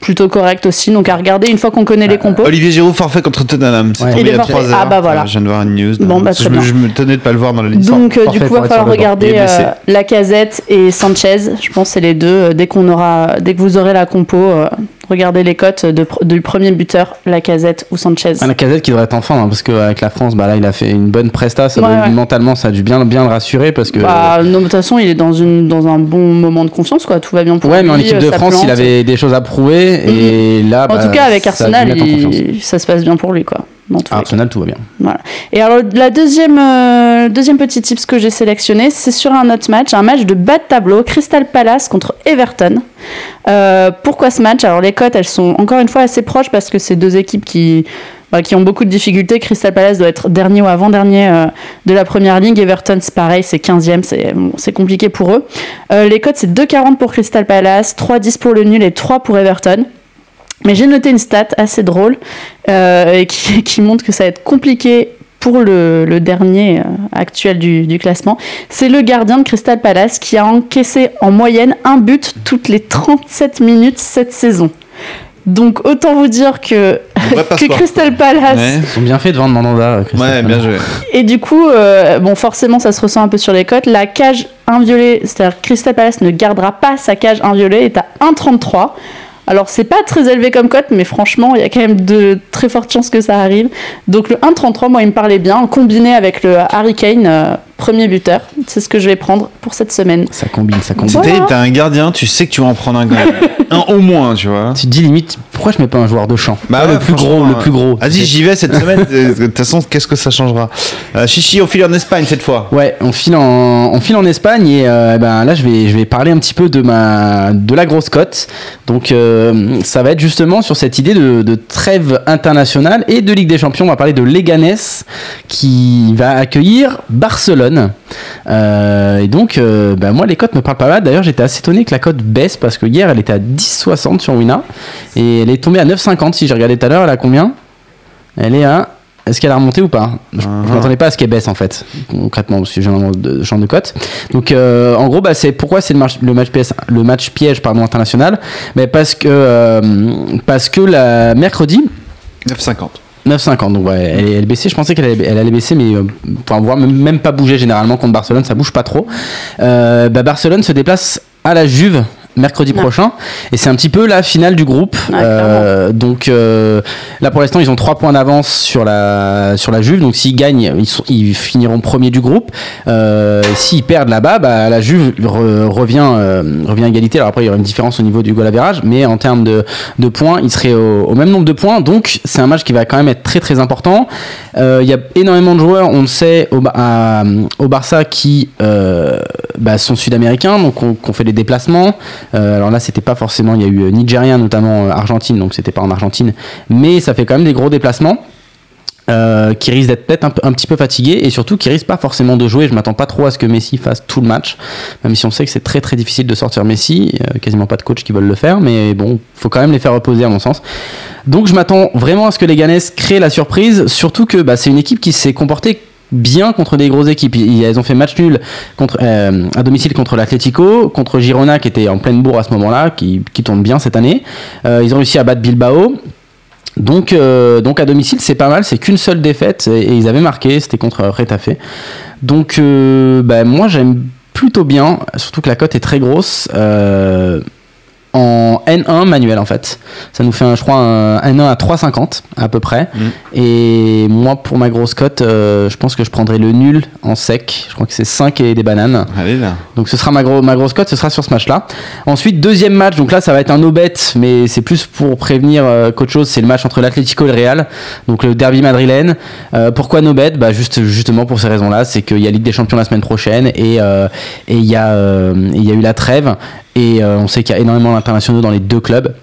C: plutôt correctes aussi. Donc à regarder une fois qu'on connaît les compos.
A: Olivier Giroud forfait contre Tottenham. C'est
B: Ouais.
A: tombé
C: forfait.
A: 3 heures.
C: Ah, bah voilà.
A: Je viens de voir une news.
C: Bon, bah,
A: je, me,
C: bien.
A: je me tenais de pas le voir dans la liste.
C: Donc, euh, du coup, il va falloir regarder
A: blessé.
C: euh, la casette et Sanchez. Je pense que c'est les deux. Euh, Dès qu'on aura, dès que vous aurez la compo, euh, regardez les cotes de, du premier buteur, la casette ou Sanchez.
B: Ah, la casette qui devrait être en forme, hein, parce qu'avec la France, bah là, il a fait une bonne presta. Ça
C: Ouais,
B: doit-
C: ouais.
B: Mentalement, ça a dû bien, bien le rassurer parce que.
C: Bah, non, de toute façon, il est dans, une, dans un bon moment de confiance, quoi. Tout va bien pour
B: ouais,
C: lui.
B: mais en équipe de France, il avait des choses à prouver et là.
C: En
B: bah,
C: tout cas, avec Arsenal, il- ça se passe bien pour lui, quoi. Dans tous
B: Ah,
C: les.
B: Arsenal, tout va bien.
C: Voilà. Et alors, la deuxième, euh, deuxième petit tips que j'ai sélectionné, c'est sur un autre match, un match de bas de tableau, Crystal Palace contre Everton. Euh, pourquoi ce match? Alors, les cotes, elles sont encore une fois assez proches parce que c'est deux équipes qui, bah, qui ont beaucoup de difficultés. Crystal Palace doit être dernier ou avant-dernier euh, de la première ligue. Everton, c'est pareil, c'est 15e, c'est bon, c'est compliqué pour eux. Euh, les cotes, c'est 2,40 pour Crystal Palace, 3,10 pour le nul et 3 pour Everton. Mais j'ai noté une stat assez drôle euh, et qui, montre que ça va être compliqué pour le, dernier euh, actuel du, du classement. C'est le gardien de Crystal Palace qui a encaissé en moyenne un but toutes les 37 minutes cette saison. Donc autant vous dire que, que. Crystal Palace
A: Ouais.
B: Ils sont bien fait de vendre Mandanda. Christophe.
A: Ouais, bien joué.
C: et du coup, euh, bon, forcément, ça se ressent un peu sur les cotes. La cage inviolée, c'est-à-dire que Crystal Palace ne gardera pas sa cage inviolée, est à 1,33. Alors, c'est pas très élevé comme cote, mais franchement, il y a quand même de très fortes chances que ça arrive. Donc, le 1,33, moi, il me parlait bien, combiné avec le Harry Kane, euh, premier buteur. C'est ce que je vais prendre pour cette semaine.
B: Ça combine, ça combine.
A: T'as un gardien, tu sais que tu vas en prendre un un au moins, tu vois.
B: Tu te dis limite, pourquoi je mets pas un joueur de champ
A: Bah
B: le plus gros, le plus gros.
A: Vas-y, j'y vais cette semaine. De toute façon, qu'est-ce que ça changera Euh, Chichi, on file en Espagne cette fois.
B: Ouais, on file en, on file en Espagne et euh, eh ben là je vais, je vais parler un petit peu de ma, de la grosse cote. Donc euh, ça va être justement sur cette idée de, de trêve internationale et de Ligue des Champions. On va parler de Leganés qui va accueillir Barcelone. Euh, et donc, euh, ben, moi les cotes me parlent pas mal. D'ailleurs, j'étais assez étonné que la cote baisse parce que hier elle était à 10,60 sur Wina et elle est tombée à 9,50. Si j'ai regardé tout à l'heure, elle a combien? Elle est à est-ce qu'elle a remonté ou pas? Je ne m'attendais pas à ce qu'elle baisse en fait, concrètement, parce que j'ai un de- champ de cote. Donc euh, en gros, bah, c'est pourquoi c'est le match, le match piège, le match piège pardon, international? Mais parce que, euh, parce que la mercredi,
A: 9,50.
B: 9,50. Donc ouais, elle, elle baissait. Je pensais qu'elle allait, elle allait baisser, mais euh, voire même, même pas bouger généralement contre Barcelone, ça bouge pas trop. Euh, bah, Barcelone se déplace à la Juve mercredi prochain. Et c'est un petit peu la finale du groupe.
C: Ouais,
B: Euh, donc euh, là pour l'instant ils ont 3 points d'avance sur la sur la Juve. Donc s'ils gagnent ils, sont- ils finiront premier du groupe. Euh, s'ils perdent là-bas bah, la Juve re- revient revient à égalité. Alors après il y aura une différence au niveau du goal average mais en termes de, de points ils seraient au, au même nombre de points. Donc c'est un match qui va quand même être très très important. Il y a énormément de joueurs. On le sait au, Ba- à- au Barça qui bah, sont sud-américains donc on, qu'on fait des déplacements alors là, c'était pas forcément. Il y a eu euh, Nigérien, notamment euh, Argentine, donc c'était pas en Argentine, mais ça fait quand même des gros déplacements. euh, qui risquent d'être peut-être un, petit peu fatigués et surtout qui risquent pas forcément de jouer. Je m'attends pas trop à ce que Messi fasse tout le match, même si on sait que c'est très très difficile de sortir Messi. euh, quasiment pas de coach qui veulent le faire, mais bon, faut quand même les faire reposer à mon sens. Donc je m'attends vraiment à ce que les Ganes créent la surprise, surtout que bah, c'est une équipe qui s'est comportée bien contre des grosses équipes. Ils ont fait match nul euh, à domicile contre l'Atlético, contre Girona qui était en pleine bourre à ce moment-là, qui, tourne bien cette année. Euh, ils ont réussi à battre Bilbao. Donc, euh, donc à domicile, c'est pas mal. C'est qu'une seule défaite et, ils avaient marqué. C'était contre Retafe. Donc, bah, moi, j'aime plutôt bien. Surtout que la cote est très grosse. En N1 manuel en fait. Ça nous fait, un, je crois, un N1 à 3,50 à peu près.
A: Mm.
B: Et moi, pour ma grosse cote, euh, je pense que je prendrai le nul en sec. Je crois que c'est 5 et des bananes.
A: Allez là.
B: Donc ce sera ma, gros, ma grosse cote, ce sera sur ce match-là. Ensuite, deuxième match, donc là ça va être un no-bet, mais c'est plus pour prévenir euh, qu'autre chose, c'est le match entre l'Atlético et le Real, donc le derby madrilène. Euh, pourquoi no-bet? Bah, juste, Justement pour ces raisons-là, c'est qu'il y a Ligue des Champions la semaine prochaine et y, il y a eu la trêve et euh, on sait qu'il y a énormément d'internationaux dans les deux clubs.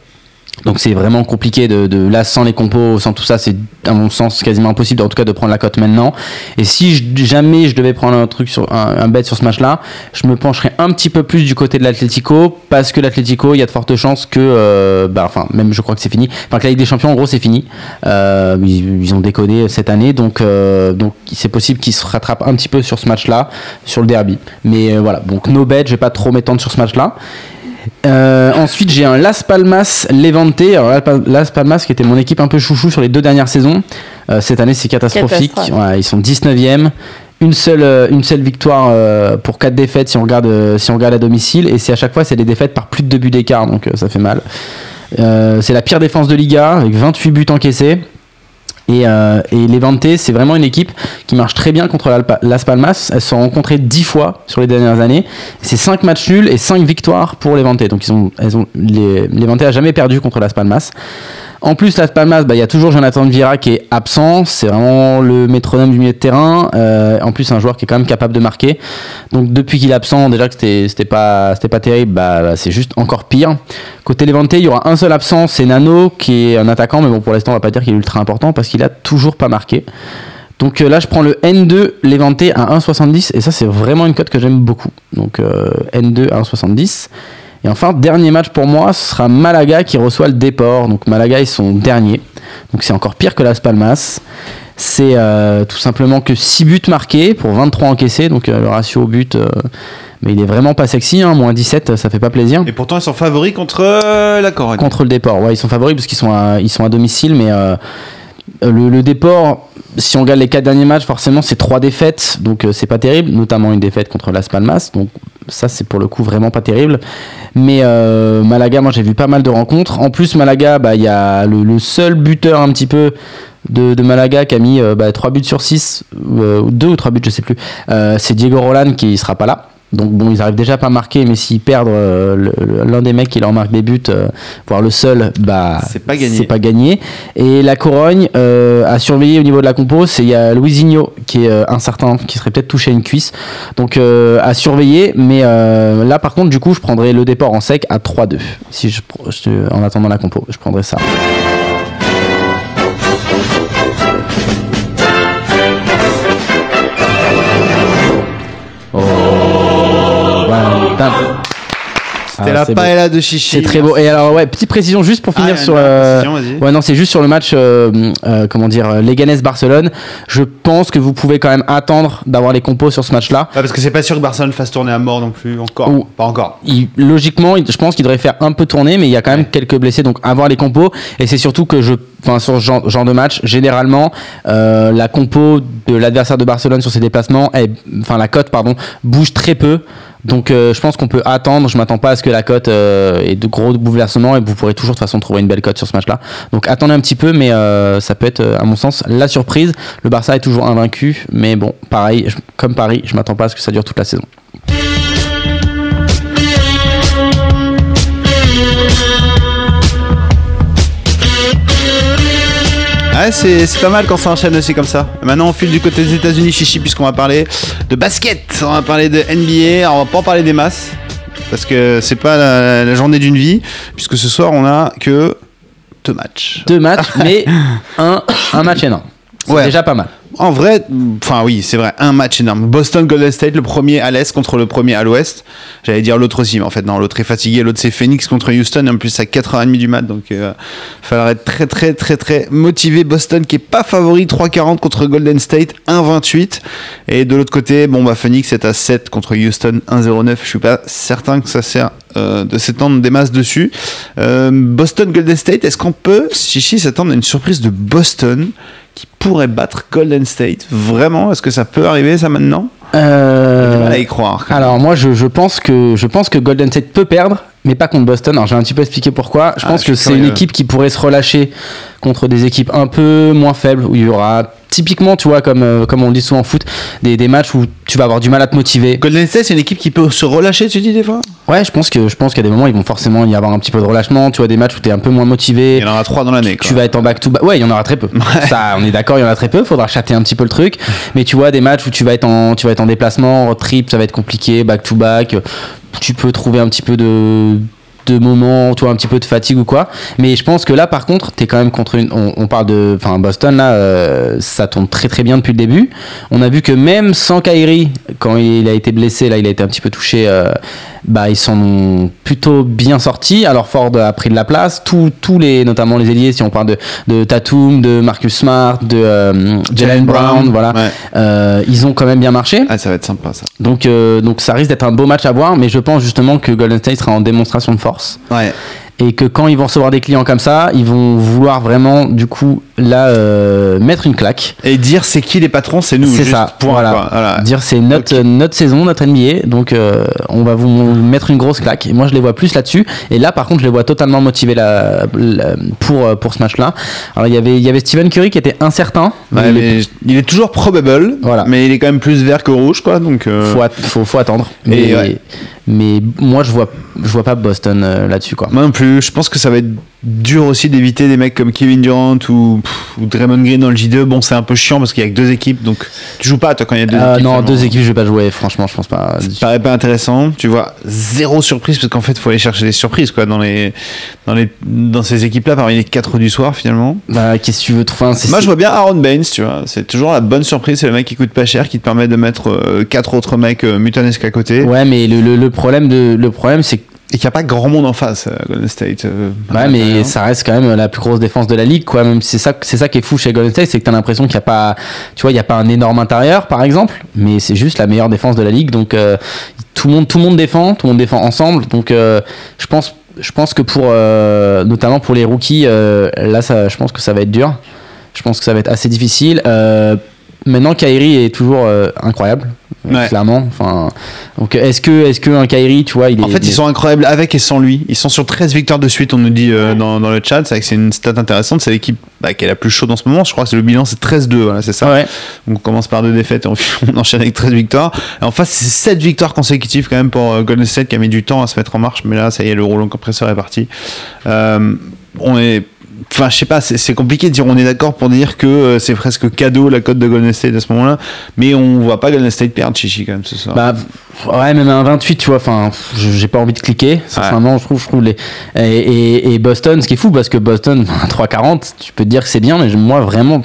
B: Donc c'est vraiment compliqué de, là sans les compos, sans tout ça, c'est à mon sens quasiment impossible en tout cas de prendre la cote maintenant. Et si jamais je devais prendre un truc sur un, bet sur ce match-là, je me pencherais un petit peu plus du côté de l'Atlético parce que l'Atlético, il y a de fortes chances que, euh, bah, enfin même je crois que c'est fini. Enfin que la Ligue des Champions en gros c'est fini. Euh, ils, ont déconné cette année, donc euh, donc c'est possible qu'ils se rattrapent un petit peu sur ce match-là, sur le derby. Mais voilà, donc no bet, je vais pas trop m'étendre sur ce match-là. Euh, ensuite, j'ai un Las Palmas Levante. Alors, Las Palmas, qui était mon équipe un peu chouchou sur les deux dernières saisons. Euh, cette année, c'est catastrophique.
C: Catastrophe.
B: Ouais, ils sont 19e. Une seule, euh, une seule victoire euh, pour quatre défaites si on regarde, si on regarde à domicile. Et c'est à chaque fois, c'est des défaites par plus de deux buts d'écart. Donc, ça fait mal. C'est la pire défense de Liga avec 28 buts encaissés. Et, euh, et c'est vraiment une équipe qui marche très bien contre Las Palmas. Elles se sont rencontrées 10 fois sur les dernières années. C'est 5 matchs nuls et 5 victoires pour Levante. Donc ils ont, elles a jamais perdu contre Las Palmas. En plus, Las Palmas, bah, il y a toujours Jonathan Vieira qui est absent. C'est vraiment le métronome du milieu de terrain. Euh, en plus, un joueur qui est quand même capable de marquer. Donc depuis qu'il est absent, déjà que c'était pas, pas terrible, bah, bah, c'est juste encore pire. Côté Levante, il y aura un seul absent, c'est Nano qui est un attaquant, mais bon pour l'instant on va pas dire qu'il est ultra important parce qu'il a toujours pas marqué. Donc euh, là je prends le N2 Levante à 1,70 et ça c'est vraiment une cote que j'aime beaucoup. Donc euh, N2 à 1,70. Et enfin dernier match pour moi, ce sera Malaga qui reçoit le Déport. Donc Malaga ils sont derniers, donc c'est encore pire que Las Palmas. C'est euh, tout simplement que 6 buts marqués pour 23 encaissés, donc euh, le ratio au but, euh, mais il est vraiment pas sexy, hein, moins 17, ça fait pas plaisir.
A: Et pourtant, ils sont favoris contre la Corogne.
B: Contre le déport, ouais, ils sont favoris parce qu'ils sont à, ils sont à domicile, mais le, le déport, si on regarde les quatre derniers matchs, forcément c'est trois défaites, donc c'est pas terrible, notamment une défaite contre Las Palmas, donc ça c'est pour le coup vraiment pas terrible. Mais euh, Malaga, moi j'ai vu pas mal de rencontres. En plus Malaga, bah il y a le, seul buteur un petit peu de, Malaga qui a mis euh, bah, 3 buts sur 6, euh, ou 2 ou 3 buts, je sais plus. Euh, c'est Diego Roland qui sera pas là. Donc bon, ils arrivent déjà pas à marquer, mais s'ils perdent euh, l'un des mecs qui leur marque des buts, euh, voire le seul, bah
A: C'est pas gagné.
B: C'est pas gagné. Et la Corogne euh, à surveiller au niveau de la compo, c'est il y a Luisinho qui est euh, incertain, qui serait peut-être touché à une cuisse. Donc euh, à surveiller. Mais euh, là, par contre, du coup, je prendrais le départ en sec à 3-2. Si je, pr- je- en attendant la compo, je prendrais ça.
A: C'était
B: Ah,
A: la
B: beau.
A: paella de chichi.
B: C'est très beau. Et alors, ouais, petite précision juste pour
A: Ah,
B: finir
A: il y a
B: sur. euh, ouais, non, c'est juste sur le match, euh, euh, comment dire, euh, Leganés-Barcelone. Je pense que vous pouvez quand même attendre d'avoir les compos sur ce match-là.
A: Ouais, parce que c'est pas sûr que Barcelone fasse tourner à mort non plus. Encore.
B: Ou-
A: Pas encore.
B: Il- logiquement, je pense qu'il devrait faire un peu tourner, mais il y a quand même quelques blessés, donc avoir les compos. Et c'est surtout que je, enfin, sur ce genre, genre de match, généralement, euh, la compo de l'adversaire de Barcelone sur ses déplacements, enfin la cote, pardon, bouge très peu. Donc euh, je pense qu'on peut attendre. Je m'attends pas à ce que la cote euh, ait de gros bouleversements et vous pourrez toujours de toute façon trouver une belle cote sur ce match-là. Donc attendez un petit peu, mais euh, ça peut être, à mon sens, la surprise. Le Barça est toujours invaincu, mais bon, pareil, comme Paris, je m'attends pas à ce que ça dure toute la saison.
A: Ouais, c'est c'est pas mal quand ça enchaîne aussi comme ça. Maintenant, on file du côté des États-Unis, chichi, puisqu'on va parler de basket. On va parler de NBA. On va pas en parler des masses. Parce que c'est pas la, la journée d'une vie. Puisque ce soir, on a que deux matchs.
B: deux matchs, mais un, un match énorme. C'est
A: Ouais.
B: déjà pas mal.
A: En vrai, enfin oui, c'est vrai, un match énorme. Boston Golden State, le premier à l'est contre le premier à l'ouest. J'allais dire l'autre aussi, mais en fait non, l'autre est fatigué. L'autre c'est Phoenix contre Houston, et en plus à 4h30 du mat, donc il euh, faudra être très très très très motivé. Boston qui est pas favori, 3,40 contre Golden State, 1,28. Et de l'autre côté, bon bah Phoenix est à 7 contre Houston, 1,09. Je suis pas certain que ça sert euh, de s'étendre des masses dessus. Euh, Boston Golden State, est-ce qu'on peut, Chichi, s'attendre à une surprise de Boston qui pourrait battre Golden State Vraiment Est-ce que ça peut arriver ça maintenant?
B: Euh,
A: à y croire.
B: alors moi je, je pense que je pense que Golden State peut perdre, mais pas contre Boston. Alors j'ai un petit peu expliqué pourquoi. Je
A: Ah,
B: pense
A: je
B: que c'est une équipe qui pourrait se relâcher contre des équipes un peu moins faibles où il y aura typiquement, tu vois, comme euh, comme on le dit souvent en foot, des, des matchs où tu vas avoir du mal à te motiver.
A: Golden State, c'est une équipe qui peut se relâcher, tu dis des fois?
B: Ouais, je pense que je pense qu'à des moments ils vont forcément y avoir un petit peu de relâchement. Tu vois des matchs où tu es un peu moins motivé.
A: Il y en aura trois dans l'année.
B: tu vas être en back to back. Ouais, il y en aura très peu. Ça, on est d'accord, il y en a très peu. Faudra chatter un petit peu le truc. Mais tu vois, des matchs où tu vas être en, tu vas être en déplacement, road trip, ça va être compliqué, back to back. Tu peux trouver un petit peu de de moments, tu vois, un petit peu de fatigue ou quoi. Mais je pense que là, par contre, t'es quand même contre une. On, parle de. Enfin, Boston, là, euh, ça tourne très très bien depuis le début. On a vu que même sans Kyrie, quand il a été blessé, là, il a été un petit peu touché. euh, bah, ils s'en ont plutôt bien sortis. Alors Ford a pris de la place. Tous, tous les, notamment les ailiers, si on parle de, de Tatum, de Marcus Smart, de euh, Jalen Brown, voilà,
A: Ouais.
B: euh, ils ont quand même bien marché.
A: Ah, ça va être sympa ça.
B: Donc, euh, donc ça risque d'être un beau match à voir, mais je pense justement que Golden State sera en démonstration de force
A: Ouais.
B: Et que quand ils vont recevoir des clients comme ça, ils vont vouloir vraiment du coup là euh, mettre une claque.
A: Et dire c'est qui les patrons, c'est nous.
B: C'est ça.
A: Point,
B: voilà.
A: Voilà.
B: Dire c'est notre notre saison, notre NBA, donc euh, on va vous mettre une grosse claque. Et moi je les vois plus là-dessus. Et là par contre je les vois totalement motivés là, là, pour euh, pour ce match-là. Alors il y avait il y avait Stephen Curry qui était incertain.
A: Ouais,
B: il est-
A: mais il est toujours probable,
B: Voilà.
A: mais il est quand même plus vert que rouge, quoi. Donc, euh,
B: faut, at- faut, faut attendre.
A: Et
B: Mais,
A: ouais.
B: Mais moi je vois je vois pas Boston euh, là-dessus quoi.
A: Moi non plus. Je pense que ça va être dur aussi d'éviter des mecs comme Kevin Durant ou, pff, ou Draymond Green dans le J2. Bon, c'est un peu chiant parce qu'il y a que deux équipes, donc tu joues pas toi quand il y a deux
B: Euh,
A: équipes.
B: non, deux équipes, je vais pas jouer. Franchement, je pense pas.
A: Ça paraît pas intéressant. Tu vois, zéro surprise parce qu'en fait, il faut aller chercher des surprises quoi dans les dans les dans ces équipes-là parmi les quatre du soir finalement.
B: Bah, qu'est-ce que tu veux trouver
A: Moi, je vois bien Aaron Baines, tu vois. C'est toujours la bonne surprise. C'est le mec qui coûte pas cher, qui te permet de mettre euh, quatre autres mecs euh, mutanesques à côté.
B: Ouais, mais le, le, le problème de le problème c'est que
A: Et qu'il n'y a pas grand monde en face, euh, Golden State. euh, à
B: ouais, mais ça reste quand même la plus grosse défense de la ligue quoi. Même c'est ça c'est ça qui est fou chez Golden State, c'est que t'as l'impression qu'il y a pas tu vois, il y a pas un énorme intérieur par exemple, mais c'est juste la meilleure défense de la ligue donc euh, tout le monde tout le monde défend, tout le monde défend ensemble donc euh, je pense je pense que pour notamment pour les rookies là ça je pense que ça va être dur. Je pense que ça va être assez difficile. Maintenant, Kyrie est toujours incroyable.
A: Ouais.
B: clairement. Enfin, donc est-ce que, est-ce que un Kyrie, tu vois, il est.
A: En fait,
B: il
A: ils sont incroyables avec et sans lui. Ils sont sur 13 victoires de suite, on nous dit euh, dans, dans le chat. C'est vrai que c'est une stat intéressante. C'est l'équipe bah, qui est la plus chaude en ce moment. Je crois que le bilan, c'est 13-2. Voilà, c'est ça.
B: Ouais.
A: Donc on commence par deux défaites et on, on enchaîne avec 13 victoires. Et en face, c'est 7 victoires consécutives quand même pour euh, Golden State qui a mis du temps à se mettre en marche. Mais là, ça y est, le rouleau compresseur est parti. Euh, on est. Enfin, je sais pas, c'est compliqué de dire on est d'accord pour dire que euh, c'est presque cadeau la cote de Golden State à ce moment-là, mais on voit pas Golden State perdre Chichi quand même ce soir.
B: Bah, ouais, même un 28, tu vois, enfin, j'ai pas envie de cliquer. Sincèrement, je trouve, je trouve les. Et, et- et Boston, ce qui est fou, parce que Boston, 3,40, tu peux te dire que c'est bien, mais moi, vraiment,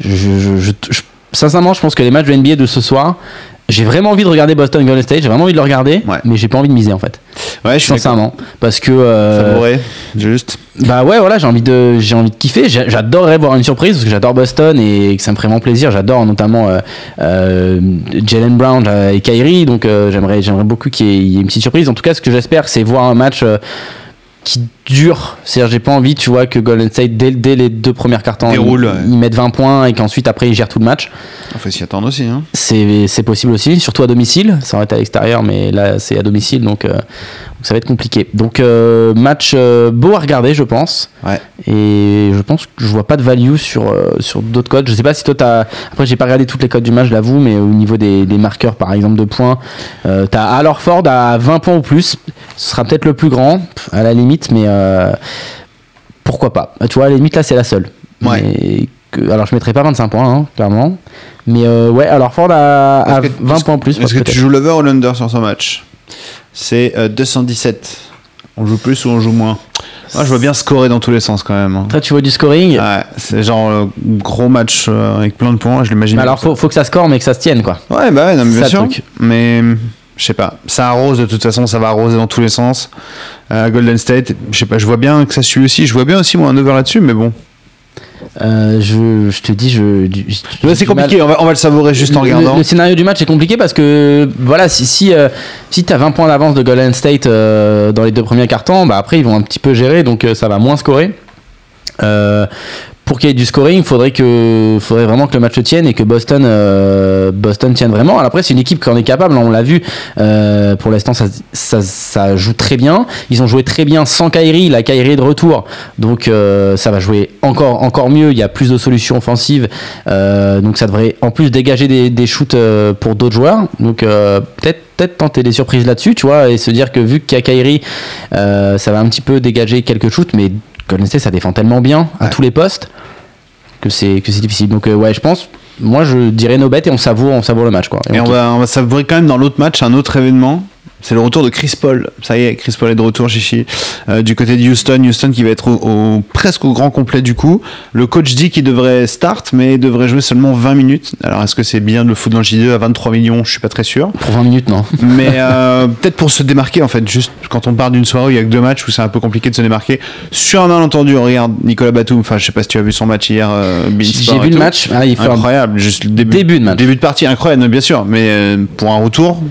B: je, je- je- je- je- sincèrement, je pense que les matchs de NBA de ce soir, j'ai vraiment envie de regarder Boston Golden State, j'ai vraiment envie de le regarder,
A: Ouais.
B: mais j'ai pas envie de miser en fait.
A: ouais, je suis.
B: Sincèrement, parce que. euh,
A: Favori, juste.
B: bah ouais, voilà, j'ai envie de, j'ai envie de kiffer. J'adorerais voir une surprise parce que j'adore Boston et que ça me ferait vraiment plaisir. J'adore notamment euh, euh, Jalen Brown euh, et Kyrie, donc j'aimerais, j'aimerais beaucoup qu'il y, ait- il y ait une petite surprise. En tout cas, ce que j'espère, c'est voir un match qui dure. C'est-à-dire, j'ai pas envie, tu vois, que Golden State dès, dès les deux premières cartons, ils,
A: ouais.
B: ils mettent 20 points et qu'ensuite après ils gèrent tout le match.
A: Il faut s'y attendre aussi. Hein.
B: C'est, possible aussi, surtout à domicile. Ça aurait été à l'extérieur, mais là c'est à domicile, donc, euh, donc ça va être compliqué. Donc euh, match euh, beau à regarder, je pense.
A: Ouais.
B: Et je pense que je vois pas de value sur, sur d'autres codes. Je sais pas si toi t'as. Après, j'ai pas regardé toutes les codes du match, je l'avoue, mais au niveau des, des marqueurs, par exemple, de points, t'as Al Horford à 20 points ou plus. Ce sera peut-être le plus grand, à la limite, mais euh, pourquoi pas. Tu vois, à la limite, là, c'est la seule.
A: Ouais.
B: Mais que- alors, je mettrai pas 25 points, hein, clairement. Mais euh, ouais, Al Horford à, à
A: Est-ce que-
B: 20
A: est-ce-
B: points en plus.
A: Est-ce que tu joues l'over ou l'under sur ce match? C'est euh, 217. On joue plus ou on joue moins? Moi, je vois bien scorer dans tous les sens quand même. hein.
B: Toi, tu vois du scoring?
A: Ouais, c'est genre euh, gros match euh, avec plein de points, je l'imagine.
B: Alors, faut, faut que ça score, mais que ça se tienne, quoi.
A: Ouais, bah ouais, non, mais bien sûr.
B: truc.
A: Mais je sais pas, ça arrose de toute façon, ça va arroser dans tous les sens. Euh, Golden State, je sais pas, je vois bien que ça suit aussi. Je vois bien aussi moi un over là-dessus, mais bon.
B: Euh, je, je te dis, je.
A: c'est compliqué, on va, on va le savourer juste en regardant.
B: Le, le scénario du match est compliqué parce que voilà, si si, euh, si t'as 20 points d'avance de Golden State euh, dans les deux premiers cartons, bah après ils vont un petit peu gérer, donc ça va moins scorer. Pour qu'il y ait du scoring, il faudrait que, faudrait vraiment que le match tienne et que Boston, euh, Boston tienne vraiment. Alors après, c'est une équipe qui en est capable, on l'a vu. euh, pour l'instant, ça, joue très bien. Ils ont joué très bien sans Kyrie. La Kyrie est de retour, donc euh, ça va jouer encore, encore mieux. Il y a plus de solutions offensives, donc ça devrait en plus dégager des, shoots pour d'autres joueurs. Donc peut-être peut-être tenter des surprises là-dessus, tu vois, et se dire que vu qu'il y a Kyrie, ça va un petit peu dégager quelques shoots, mais Golden ça défend tellement bien à
A: Ouais.
B: tous les postes que c'est que c'est difficile. Donc euh, ouais, je pense, moi je dirais no bet et on savoure, on savoure le match quoi.
A: Et on
B: kiffe.
A: va, on va savourer quand même dans l'autre match un autre événement. C'est le retour de Chris Paul. Ça y est, Chris Paul est de retour, Chichi. Euh, du côté de Houston, Houston qui va être au, au- presque au grand complet du coup. Le coach dit qu'il devrait start, mais il devrait jouer seulement 20 minutes. Alors est-ce que c'est bien de le foutre dans le J2 à 23 millions? Je suis pas très sûr.
B: Pour 20 minutes non.
A: Mais euh, peut-être pour se démarquer en fait, juste quand on part d'une soirée où il y a que deux matchs où c'est un peu compliqué de se démarquer. Sur un malentendu, on regarde Nicolas Batum. Enfin, je sais pas si tu as vu son match hier. Euh,
B: J'ai vu le
A: tout.
B: match, ah, il fait un-
A: incroyable. Juste le début,
B: Début de match.
A: Début de partie incroyable, bien sûr. Mais pour un retour,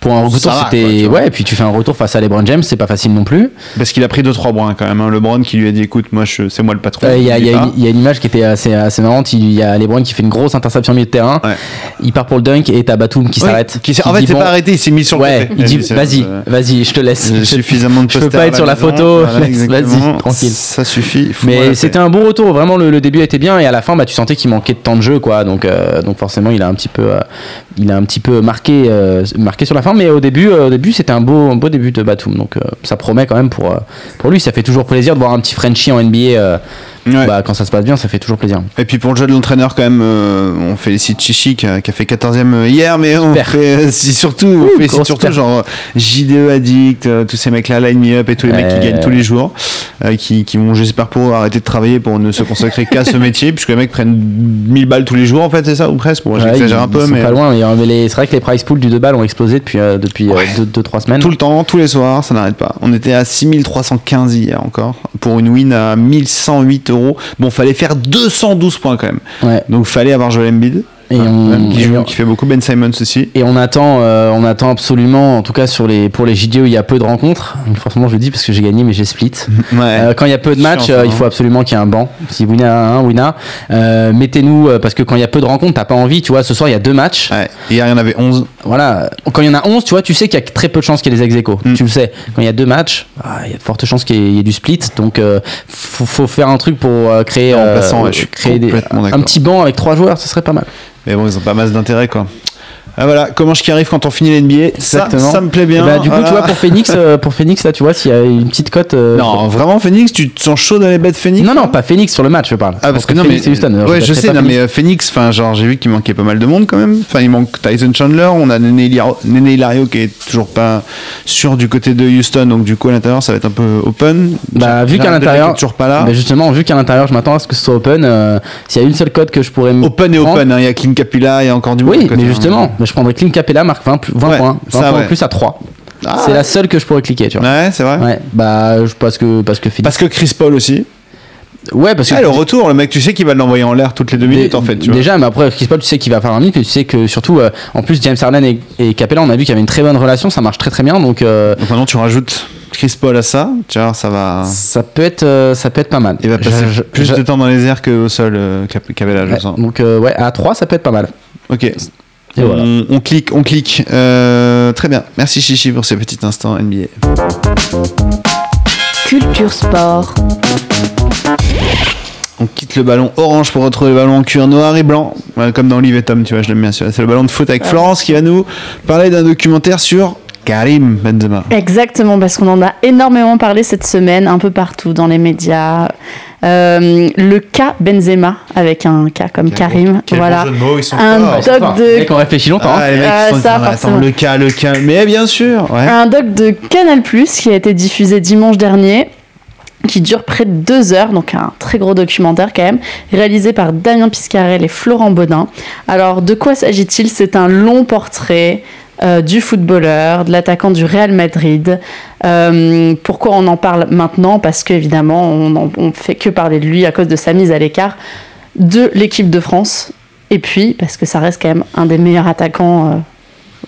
B: pour un retour c'était ouais, et puis tu fais un retour face à LeBron James, c'est pas facile non plus.
A: Parce qu'il a pris 2-3 brins quand même. Hein. LeBron qui lui a dit écoute, moi je, c'est moi le patron.
B: Euh, Il y, a- il une- il image qui était assez, assez marrante. Il y a LeBron qui fait une grosse interception au milieu de terrain.
A: Ouais.
B: Il part pour le dunk et t'as Batum qui s'arrête.
A: Qui s'est- en fait, c'est
B: bon,
A: pas arrêté, il s'est mis sur le
B: Ouais,
A: côté.
B: il dit vas-y,
A: euh,
B: vas-y, je te laisse.
A: j'ai suffisamment de
B: je peux pas être sur la photo. Vas-y, tranquille.
A: Ça suffit. il
B: Mais c'était un bon retour, vraiment le, début était bien et à la fin bah, tu sentais qu'il manquait de temps de jeu quoi donc, euh, donc forcément il a un petit peu, il a un petit peu marqué, marqué sur la mais au début, euh, au début c'était un beau, beau début de Batum. Donc euh, ça promet quand même pour, euh, pour lui. Ça fait toujours plaisir de voir un petit Frenchie en NBA
A: Ouais.
B: bah, quand ça se passe bien ça fait toujours plaisir.
A: Et puis pour le jeu de l'entraîneur quand même, euh, on félicite Chichi qui a, qui a fait 14e hier, mais on
B: Super.
A: fait c'est surtout, on félicite surtout
B: super.
A: genre JDE Addict, euh, tous ces mecs-là, Line Me Up et tous les mecs qui
B: Euh.
A: gagnent tous les jours, euh, qui, qui vont j'espère pour arrêter de travailler pour ne se consacrer qu'à ce métier, puisque les mecs prennent 1000 balles tous les jours en fait, c'est ça ou presque. Bon, j'exagère un peu, mais
B: pas loin euh, c'est vrai que les price pools du 2 balles ont explosé depuis 2 depuis,
A: Ouais.
B: 2-3 semaines.
A: tout le temps, tous les soirs, ça n'arrête pas. On était à 6315 hier encore pour une win à 1108 euros. Bon, fallait faire 212 points quand même.
B: Ouais.
A: Donc fallait avoir Joel Embiid.
B: Et on,
A: qui,
B: et
A: joue-
B: on-
A: qui fait beaucoup Ben Simons aussi.
B: et on attend, euh, on attend absolument, en tout cas sur les, pour les JDO, il y a peu de rencontres. Forcément, je le dis parce que j'ai gagné, mais j'ai split.
A: Ouais.
B: Euh, quand il y a peu de matchs, euh, il faut absolument qu'il y ait un banc. Si Wina a un, Wina, mettez-nous parce que quand il y a peu de rencontres, t'as pas envie. Tu vois, ce soir il y a deux matchs.
A: Ouais. Hier, il y en avait 11.
B: Voilà. Quand il y en a 11, tu vois, tu sais qu'il y a très peu de chances qu'il y ait des ex.
A: Mm.
B: Tu le sais. Quand il y a deux matchs, ah, il y a de fortes chances qu'il y, ait- du split. Donc, faut, faut faire un truc pour créer,
A: passant,
B: des, un petit banc avec trois joueurs, ce serait pas mal.
A: Mais bon, ils ont pas masse d'intérêt, quoi. Ah voilà, comment je qui arrive quand on finit l'NBA. Ça,
B: Exactement.
A: ça me plaît bien.
B: Et bah, du coup,
A: Voilà.
B: tu vois, pour Phoenix, euh, pour Phoenix, là, tu vois, s'il y a une petite cote. euh,
A: Non, vraiment, Phoenix, tu te sens chaud dans les bêtes Phoenix
B: non, non, pas Phoenix sur le match, je parle.
A: Ah parce que non mais
B: Phoenix et Houston. Alors,
A: ouais je sais non
B: Phoenix.
A: mais euh, Phoenix enfin genre j'ai vu qu'il manquait pas mal de monde quand même enfin il manque Tyson Chandler on a Nene Hilario, qui est toujours pas sûr du côté de Houston donc du coup à l'intérieur ça va être un peu open
B: Bah, vu qu'à l'intérieur,
A: toujours pas là
B: bah, justement, vu qu'à l'intérieur, je m'attends à ce que ce soit open. euh, S'il y a une seule cote que je pourrais
A: open et
B: prendre-
A: open hein. il y a Clint Capilla il y a encore du monde
B: Oui, mais
A: hein.
B: justement, mais je prendrais Clint Capella, marque 20, plus- 20
A: Ouais,
B: points, 20
A: ça,
B: points
A: ouais.
B: en plus à 3.
A: Ah,
B: c'est la seule que je pourrais cliquer, tu vois.
A: ouais c'est vrai
B: Ouais, bah parce que parce que
A: parce que Chris Paul aussi
B: ouais, parce que
A: ah, le retour le mec tu sais qu'il va l'envoyer en l'air toutes les deux minutes en fait tu vois.
B: Déjà, mais après, Chris Paul, tu sais qu'il va faire un minute, et tu sais que surtout, euh, en plus, James Harden et, et Capella, on a vu qu'il y avait une très bonne relation, ça marche très très bien, donc euh,
A: donc maintenant tu rajoutes Chris Paul à ça tu vois ça va
B: ça peut être euh, ça peut être pas mal.
A: il va passer
B: Je-
A: plus
B: je-
A: de temps dans les airs que au sol Cap- Capella je
B: ouais,
A: sens
B: donc ouais, à 3 ça peut être pas mal.
A: Ok.
B: Et
A: on,
B: voilà.
A: on clique, on clique. Euh, très bien. Merci Chichi pour ce petit instant NBA.
E: Culture Sport.
A: On quitte le ballon orange pour retrouver le ballon en cuir noir et blanc. Comme dans Olive et Tom, tu vois, je l'aime bien. C'est le ballon de foot avec Florence qui va nous parler d'un documentaire sur Karim Benzema.
C: Exactement, parce qu'on en a énormément parlé cette semaine, un peu partout dans les médias. Euh, le cas Benzema, avec un cas comme Karim, voilà.
A: mots, ils sont
C: Un
A: forts.
C: doc de
B: les mecs ont réfléchi longtemps. hein.
A: Ah, les mecs,
C: Ah,
A: ils sont
C: ça,
A: attends, le cas, le cas. Mais bien sûr, ouais.
C: Un doc de Canal+, qui a été diffusé dimanche dernier, qui dure près de deux heures, donc un très gros documentaire quand même, réalisé par Damien Piscarel et Florent Baudin. Alors, de quoi s'agit-il? C'est un long portrait euh, du footballeur, de l'attaquant du Real Madrid. Euh, pourquoi on en parle maintenant? Parce qu'évidemment, on ne fait que parler de lui à cause de sa mise à l'écart de l'équipe de France. Et puis, parce que ça reste quand même un des meilleurs attaquants euh,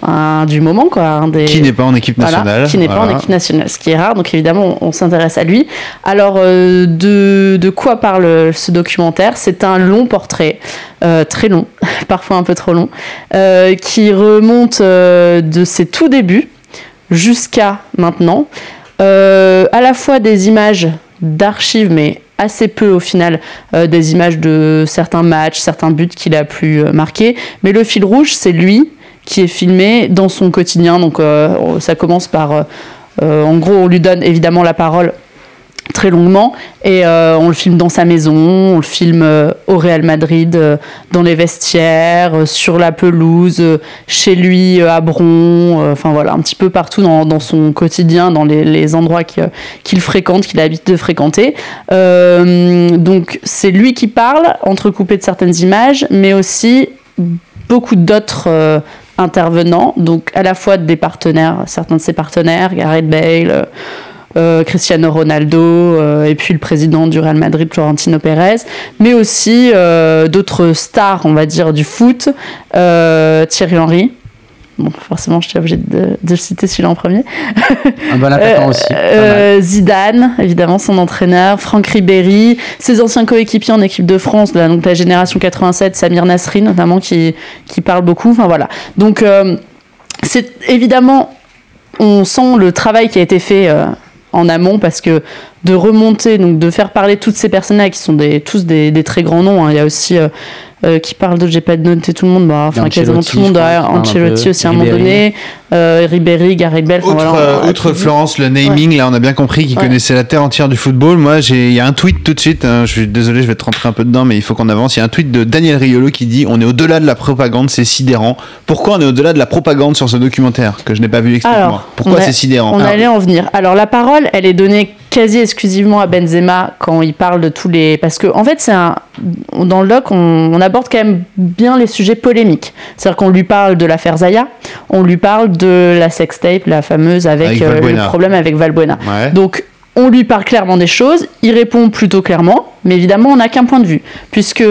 C: un- du moment, quoi. un des...
A: Qui n'est pas en équipe
C: Voilà,
A: nationale.
C: qui n'est pas en équipe nationale, ce qui est rare. Donc évidemment, on, on s'intéresse à lui. Alors, euh, de, de quoi parle ce documentaire? C'est un long portrait, euh, très long, parfois un peu trop long, euh, qui remonte euh, de ses tout débuts jusqu'à maintenant. Euh, à la fois des images d'archives, mais assez peu au final, euh, des images de certains matchs, certains buts qu'il a pu euh, marquer. Mais le fil rouge, c'est lui qui est filmé dans son quotidien. Donc euh, ça commence par, euh, euh, en gros, on lui donne évidemment la parole très longuement et on le filme dans sa maison, on le filme au Real Madrid, dans les vestiaires, sur la pelouse, chez lui à Bron, enfin voilà, un petit peu partout dans, son quotidien, dans les, endroits qu'il fréquente, qu'il a l'habitude de fréquenter. Donc c'est lui qui parle, entrecoupé de certaines images, mais aussi beaucoup d'autres intervenants, donc à la fois des partenaires, certains de ses partenaires, Gareth Bale, euh, euh, Cristiano Ronaldo, euh, et puis le président du Real Madrid, Florentino Pérez, mais aussi d'autres stars, on va dire, du foot, Thierry Henry. Bon, forcément, je suis obligée de, de citer celui-là en premier.
B: Un bon attaquant
C: Euh,
B: aussi. pas mal.
C: euh, Zidane, évidemment, son entraîneur, Franck Ribéry, ses anciens coéquipiers en équipe de France, là, donc la génération 87, Samir Nasri notamment, qui, qui parle beaucoup. Enfin voilà. Donc, euh, c'est évidemment, on sent le travail qui a été fait euh, en amont parce que de remonter, donc de faire parler toutes ces personnes-là qui sont des, tous des, des très grands noms. hein. Il y a aussi. euh, euh, qui parle de j'ai pas noté tout le monde bah, enfin
B: Ancelotti,
C: quasiment tout le monde Ancelotti aussi à un moment donné euh, Ribéry Gareth Bale enfin,
A: Outre,
C: voilà,
A: euh, outre. Florence, le naming, là, on a bien compris qu'il
C: Ouais.
A: connaissait la terre entière du football. Moi, j'ai, il y a un tweet tout de suite. hein, je suis désolé, je vais te rentrer un peu dedans, mais il faut qu'on avance. Il y a un tweet de Daniel Riolo qui dit On est au-delà de la propagande, c'est sidérant. Pourquoi on est au-delà de la propagande sur ce documentaire que je n'ai pas vu Explique-moi.
C: Alors,
A: Pourquoi c'est sidérant
C: On
A: Alors,
C: allait en venir. Alors la parole, elle est donnée quasi exclusivement à Benzema quand il parle de tous les parce que en fait c'est un dans le doc on, on aborde quand même bien les sujets polémiques. C'est-à-dire qu'on lui parle de l'affaire Zaya, on lui parle de la sextape, la fameuse avec,
A: Avec
C: euh, le problème avec Valbuena.
A: Ouais.
C: Donc on lui parle clairement des choses, il répond plutôt clairement, mais évidemment on n'a qu'un point de vue, puisque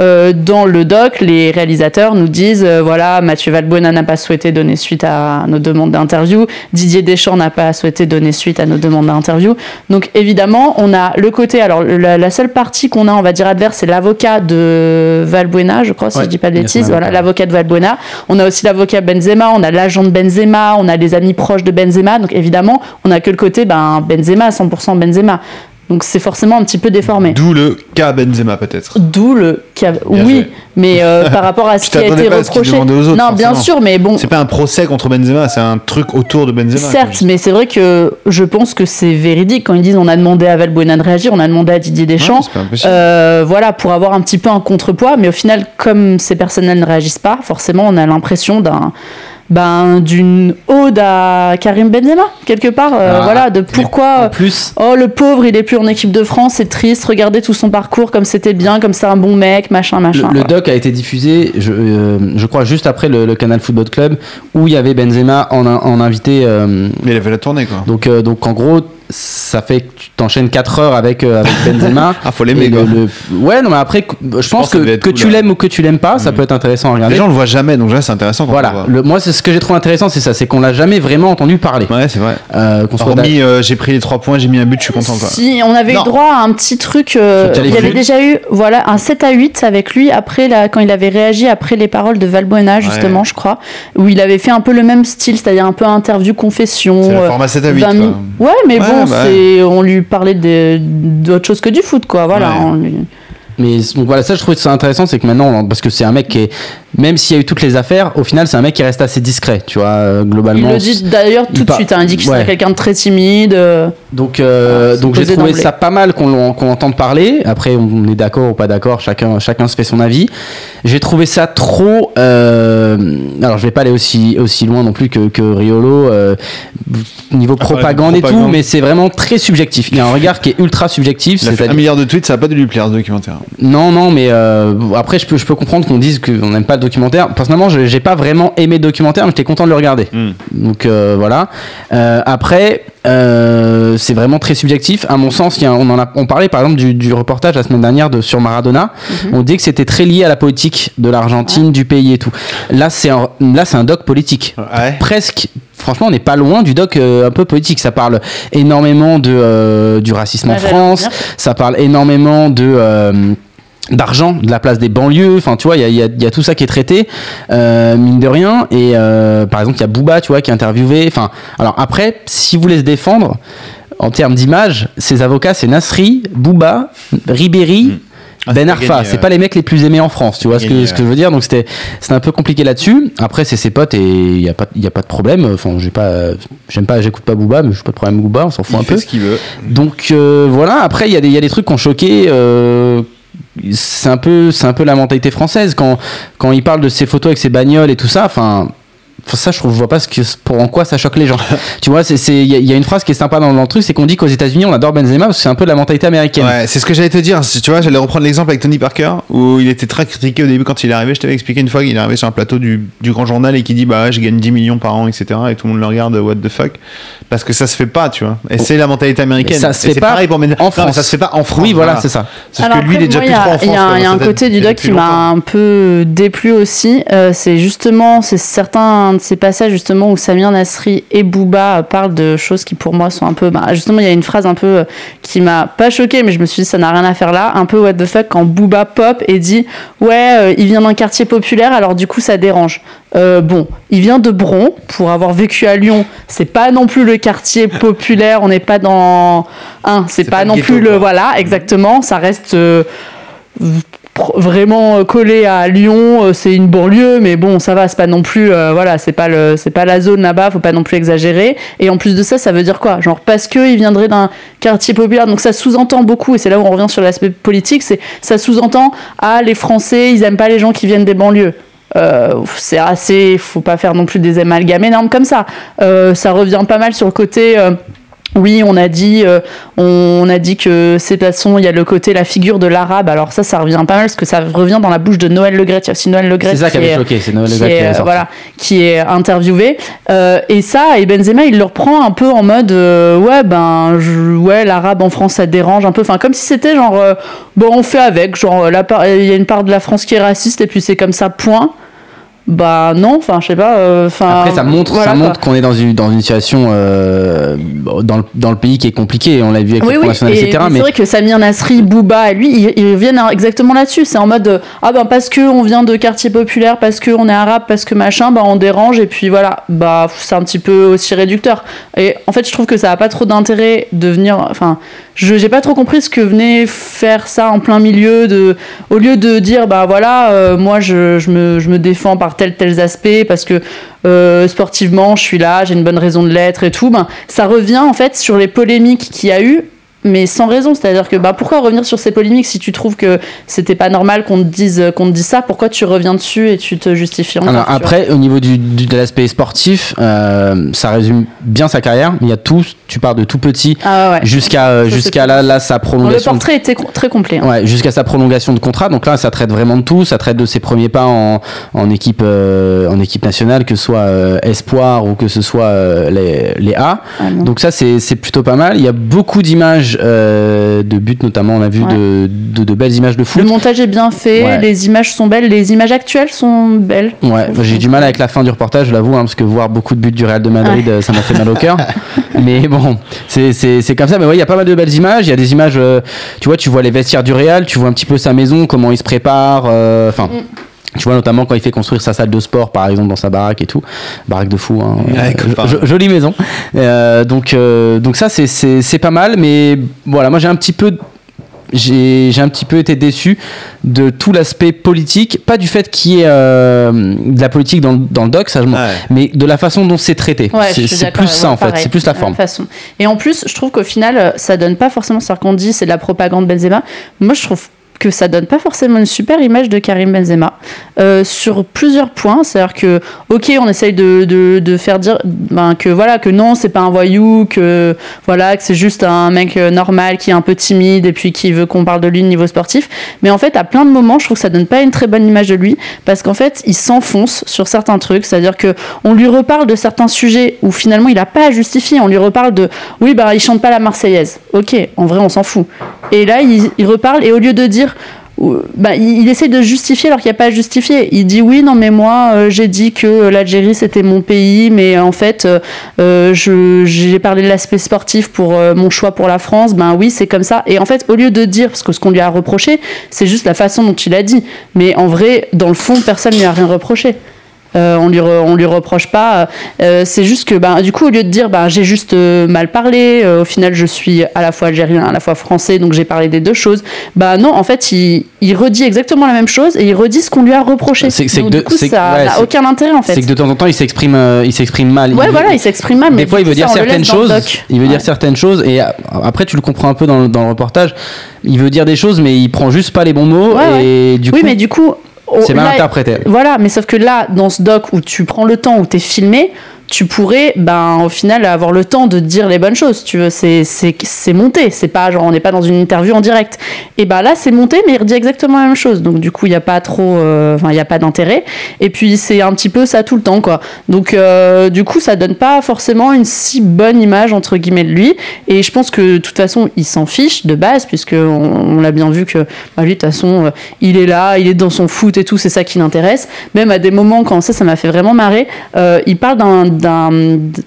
C: euh, dans le doc, les réalisateurs nous disent euh, voilà, Mathieu Valbuena n'a pas souhaité donner suite à nos demandes d'interview, Didier Deschamps n'a pas souhaité donner suite à nos demandes d'interview. Donc évidemment, on a le côté, alors la, la seule partie qu'on a, on va dire adverse, c'est l'avocat de Valbuena, je crois, si
B: Ouais,
C: je dis pas de bêtises. Voilà,
B: avocat.
C: l'avocat de Valbuena. On a aussi l'avocat Benzema, on a l'agent de Benzema, on a les amis proches de Benzema. Donc évidemment, on a que le côté ben, Benzema, 100% Benzema. Donc c'est forcément un petit peu déformé.
A: D'où le cas Benzema peut-être.
C: D'où le cas-
A: Bien
C: Oui,
A: joué.
C: mais euh, par rapport à ce qui a été
A: pas à ce qu'il
C: reproché.
A: aux autres,
C: non, bien sûr, mais bon.
A: C'est pas un procès contre Benzema, c'est un truc autour de Benzema.
C: Certes, mais c'est vrai que je pense que c'est véridique quand ils disent on a demandé à Valbuena de réagir, on a demandé à Didier Deschamps,
A: Ouais,
C: euh, voilà, pour avoir un petit peu un contrepoids. Mais au final, comme ces personnels ne réagissent pas, forcément, on a l'impression d'un ben, d'une ode à Karim Benzema quelque part. euh,
B: Ah,
C: voilà, de pourquoi.
B: En plus,
C: Oh le pauvre, il est plus en équipe de France, c'est triste. Regardez tout son parcours, comme c'était bien, comme c'est un bon mec, machin, machin.
B: le doc a été diffusé, je, euh, je crois, juste après le, le Canal Football Club, où il y avait Benzema en, en invité. euh,
A: Mais il a fait la tournée quoi.
B: donc, euh, donc en gros, ça fait que tu t'enchaînes 4 heures avec, euh, avec Benzema.
A: Ah, faut l'aimer quoi.
B: le- le- Ouais, non, mais après, je, pense
A: pense que
B: que,
A: cool,
B: tu l'aimes ou que tu l'aimes pas, ça
A: Mm.
B: peut être intéressant à regarder.
A: Les gens le voient jamais, donc là c'est intéressant
B: voilà, le, moi c'est ce que j'ai trouvé intéressant, c'est ça, c'est qu'on l'a jamais vraiment entendu parler.
A: Ouais, c'est vrai.
B: Euh,
A: Hormis, euh, j'ai pris les 3 points, j'ai mis un but, je suis content quoi.
C: Si, on avait
A: Non.
C: eu droit à un petit truc. euh, il y avait déjà eu voilà, un 7 à 8 avec lui après la, quand il avait réagi après les paroles de Valbuena, justement,
A: Ouais.
C: je crois, où il avait fait un peu le même style, c'est-à-dire un peu interview confession.
A: C'est
C: euh,
A: format 7 à 8
C: 20
A: quoi.
C: mi- Ouais, mais
A: Ouais,
C: bon,
A: bah
C: on lui parlait d'autre chose que du foot, quoi. Voilà.
A: Ouais.
C: on lui-
B: Mais donc voilà, ça je trouvais ça intéressant, c'est que maintenant, parce que c'est un mec qui est, même s'il y a eu toutes les affaires, au final c'est un mec qui reste assez discret, tu vois, euh,
C: Il
B: globalement.
C: le dit d'ailleurs
B: il
C: tout de suite. hein, il dit qu'il
B: Ouais.
C: serait quelqu'un de très timide. euh,
B: Donc, euh,
C: c'est
B: donc j'ai trouvé ça pas mal qu'on qu'on entende parler. Après, on est d'accord ou pas d'accord, chacun, chacun se fait son avis. J'ai trouvé ça trop. euh, alors, je vais pas aller aussi, aussi loin non plus que, que Riolo, euh, niveau
A: Ah,
B: propagande, et tout, mais c'est vraiment très subjectif. Il y a un regard qui est ultra subjectif.
A: Il a fait un milliard de tweets, ça a pas dû lui plaire ce documentaire.
B: Non, non, mais euh, après, je peux, je peux comprendre qu'on dise qu'on n'aime pas le documentaire. Personnellement, je- j'ai pas vraiment aimé le documentaire, mais j'étais content de le regarder.
A: Hmm.
B: Donc euh, voilà. Euh, après, euh, c'est vraiment très subjectif. À mon sens, il y a, on en a, on parlait par exemple du, du reportage la semaine dernière de, sur Maradona. On dit que c'était très lié à la politique de l'Argentine, du pays et tout. Là, c'est un, là, c'est un doc politique.
A: Ouais.
B: Presque. Franchement, on n'est pas loin du doc euh, un peu politique. Ça parle énormément de, euh, du racisme en France. Ça parle énormément de euh, d'argent, de la place des banlieues. Enfin, tu vois, il y a, il y a- il y a tout ça qui est traité, euh, mine de rien. Et euh, par exemple, il y a Booba, tu vois, qui est interviewé. Enfin, alors après, si vous voulez se défendre en termes d'image, ses avocats, c'est Nasri, Booba, Ribéry.
A: Ah,
B: Ben Arfa, c'est pas les mecs les plus aimés en France, tu vois ce que, ce que je veux dire. Donc c'était un peu compliqué là-dessus. Après c'est ses potes et il y a pas il y a pas de problème. Enfin j'ai pas j'aime pas j'écoute pas Booba, mais je pas de problème avec Booba, on s'en fout
A: Il
B: un
A: fait
B: peu.
A: ce qu'il veut.
B: Donc euh, voilà, après il y, a des- il y a des trucs qui ont choqué. euh, c'est un peu c'est un peu la mentalité française quand quand il parle de ses photos avec ses bagnoles et tout ça. Enfin. Ça, je trouve, je vois pas ce que, pour en quoi ça choque les gens. tu vois, c'est, il y, a- il y a une phrase qui est sympa dans, dans le truc, c'est qu'on dit qu'aux États-Unis, on adore Benzema parce que c'est un peu la mentalité américaine.
A: Ouais, c'est ce que j'allais te dire. Tu vois, j'allais reprendre l'exemple avec Tony Parker où il était très critiqué au début quand il est arrivé. Je t'avais expliqué une fois qu'il est arrivé sur un plateau du, du grand journal et qui dit Bah, ouais, je gagne 10 millions par an, etc. Et tout le monde le regarde, what the fuck. Parce que ça se fait pas, tu vois. Et c'est la mentalité américaine.
B: Mais ça se
A: Et
B: fait
A: c'est
B: pas
A: pareil pour Ben-
B: en
A: Non, mais
B: France.
A: ça se fait pas en France.
B: Oui, voilà, c'est ça.
A: Sauf
C: Alors
A: que lui, il est déjà
C: moi,
A: plus
C: il y a-
A: trop en France.
C: Il y a, y a un côté du doc qui m'a un peu déplu aussi. Euh, c'est justement, c'est certains de ces passages justement où Samir Nasri et Booba parlent de choses qui pour moi sont un peu. bah, justement, il y a une phrase un peu euh, qui m'a pas choqué, mais je me suis dit ça n'a rien à faire là. Un peu what the fuck quand Booba pop et dit ouais, euh, il vient d'un quartier populaire, alors du coup ça dérange. Euh, bon, il vient de Bron pour avoir vécu à Lyon. C'est pas non plus le quartier populaire. On n'est pas dans un. C'est
A: C'est
C: pas, non
A: ghetto,
C: plus le
A: quoi.
C: voilà exactement. Ça reste euh, vraiment euh, collé à Lyon. euh, C'est une banlieue, mais bon, ça va. C'est pas non plus euh, voilà. C'est pas le c'est pas la zone là-bas. Faut pas non plus exagérer. Et en plus de ça, ça veut dire quoi? Genre parce que il viendrait d'un quartier populaire. Donc ça sous-entend beaucoup. Et c'est là où on revient sur l'aspect politique. C'est ça sous-entend ah les Français ils aiment pas les gens qui viennent des banlieues. C'est assez, faut pas faire non plus des amalgames énormes comme ça. Ça revient pas mal sur le côté. Oui, on a dit, euh, on, a dit que c'est de toute façon, il y a le côté, la figure de l'arabe. Alors ça, ça revient pas mal parce que ça revient dans la bouche de Noël Le Gret. Il y a aussi Noël Le Gret.
B: C'est ça qui avait choqué, c'est Noël Le Gret qui,
C: est, voilà, qui est interviewé. Euh, et ça, et Benzema, il le reprend un peu en mode, euh, ouais, ben, je- ouais, l'arabe en France, ça dérange un peu. Enfin, comme si c'était genre, euh, bon, on fait avec. Genre, il y a une part de la France qui est raciste et puis c'est comme ça, point. Bah non, enfin, je sais pas. euh, Enfin,
B: Après, ça montre,
C: voilà,
B: ça montre qu'on est dans une, dans une situation euh, dans, le, dans le pays qui est compliquée. On l'a vu avec
C: Oui,
B: le
C: oui,
B: National,
C: et
B: etc.
C: c'est
B: Mais
C: vrai que Samir Nasri, Booba, et lui, ils, ils reviennent à- exactement là-dessus. C'est en mode, euh, ah ben parce que on vient de quartier populaire, parce que on est arabe, parce que machin, bah on dérange, et puis voilà, bah c'est un petit peu aussi réducteur. Et en fait, je trouve que ça a pas trop d'intérêt de venir, enfin, je j'ai pas trop compris ce que venait faire ça en plein milieu, au lieu de dire, bah voilà, euh, moi je, je, me, je me défends par tel tels aspects, parce que euh, sportivement, je suis là, j'ai une bonne raison de l'être et tout, ben, ça revient en fait sur les polémiques qu'il y a eu, mais sans raison. C'est-à-dire que bah, pourquoi revenir sur ces polémiques si tu trouves que c'était pas normal qu'on te dise qu'on te dise ça? Pourquoi tu reviens dessus et tu te justifies encore,
B: Alors, après, au niveau du, du- de l'aspect sportif, euh, ça résume bien sa carrière. Il y a tout, tu pars de tout petit
C: Ah ouais,
B: jusqu'à euh, jusqu'à là, là sa
C: le
B: prolongation. de-
C: portrait était co- très complet. hein.
B: Ouais, jusqu'à sa prolongation de contrat. Donc là, ça traite vraiment de tout. Ça traite de ses premiers pas en, en équipe euh, en équipe nationale, que ce soit espoir ou que ce soit les, les A.
C: Ah.
B: Donc ça, c'est plutôt pas mal. Il y a beaucoup d'images euh, de buts, notamment. On a vu
C: Ouais.
B: de, de, de belles images de foot.
C: Le montage est bien fait,
B: Ouais.
C: les images sont belles, les images actuelles sont belles.
B: Ouais, enfin, j'ai du mal avec la fin du reportage, je l'avoue, hein, parce que voir beaucoup de buts du Real de Madrid, euh, ça m'a fait mal au cœur. mais bon, c'est- comme ça. Mais ouais, il y a pas mal de belles images. Il y a des images, euh, tu vois, tu vois les vestiaires du Real, tu vois un petit peu sa maison, comment il se prépare. euh, Enfin. Tu vois notamment quand il fait construire sa salle de sport, par exemple, dans sa baraque et tout, baraque de fou, hein.
A: Ouais,
B: Euh, jolie maison. Euh, donc, euh, donc ça c'est- pas mal, mais voilà, moi j'ai un petit peu j'ai j'ai un petit peu été déçu de tout l'aspect politique, pas du fait qu'il y ait euh, de la politique dans, le- dans le doc, ça je m'en-
A: Ouais.
B: mais de la façon dont c'est traité.
C: Ouais,
B: c'est plus
C: ouais,
B: ça en fait, c'est plus la forme.
C: façon. Et en plus, je trouve qu'au final, ça donne pas forcément, c'est-à-dire qu'on dit c'est de la propagande Benzema. Moi, je trouve que ça donne pas forcément une super image de Karim Benzema euh, sur plusieurs points. C'est-à-dire que, ok, on essaye de, de, de faire dire ben, que voilà que non, c'est pas un voyou, que voilà que c'est juste un mec euh, normal qui est un peu timide et puis qui veut qu'on parle de lui au niveau sportif. Mais en fait, à plein de moments, je trouve que ça donne pas une très bonne image de lui parce qu'en fait, il s'enfonce sur certains trucs. C'est-à-dire que on lui reparle de certains sujets où finalement il a pas à justifier. On lui reparle de oui, bah il chante pas la Marseillaise. Ok, en vrai, on s'en fout. Et là, il, il reparle et au lieu de dire bah, il, essaie de justifier alors qu'il n'y a pas à justifier. Il dit oui, non, mais moi, euh, j'ai dit que l'Algérie c'était mon pays, mais en fait, euh, euh, j'ai parlé de l'aspect sportif pour mon choix pour la France. Ben oui, c'est comme ça. Et en fait, au lieu de dire, parce que ce qu'on lui a reproché, c'est juste la façon dont il a dit. Mais en vrai, dans le fond, personne ne lui a rien reproché. Euh, on lui re- on lui reproche pas. Euh, c'est juste que ben du coup au lieu de dire ben j'ai juste euh, mal parlé, au final je suis à la fois algérien, à la fois français, donc j'ai parlé des deux choses. Bah non, en fait il, il redit exactement la même chose et il redit ce qu'on lui a reproché.
B: C'est- c'est
C: Donc,
B: que
C: du
B: de-
C: coup
B: c'est-
C: ça
B: ouais,
C: n'a aucun intérêt en fait.
B: C'est que de temps en temps il s'exprime il s'exprime mal.
C: Ouais
B: Il-
C: voilà, il s'exprime mal. mais
B: des fois, il veut dire
C: ça,
B: certaines choses. Il veut
C: Ouais.
B: dire certaines choses et après tu le comprends un peu dans, le- dans le reportage. Il veut dire des choses, mais il prend juste pas les bons mots
C: Ouais,
B: et du
C: oui,
B: coup
C: mais du coup.
B: C'est mal
C: là,
B: interprété.
C: Voilà, mais sauf que là, dans ce doc où tu prends le temps, où tu es filmé, tu pourrais, ben, au final, avoir le temps de dire les bonnes choses. Tu veux, c'est, c'est, c'est monté. C'est pas genre, on n'est pas dans une interview en direct. Et ben là, c'est monté, mais il redit exactement la même chose. Donc, du coup, il n'y a pas trop, euh, enfin, il n'y a pas d'intérêt. Et puis, c'est un petit peu ça tout le temps, quoi. Donc, euh, du coup, ça donne pas forcément une si bonne image, entre guillemets, de lui. Et je pense que, de toute façon, il s'en fiche de base, puisque on, l'a bien vu que, bah, lui, de toute façon, euh, il est là, il est dans son foot et tout, c'est ça qui l'intéresse. Même à des moments, quand ça, ça m'a fait vraiment marrer, il parle d'un, d'un,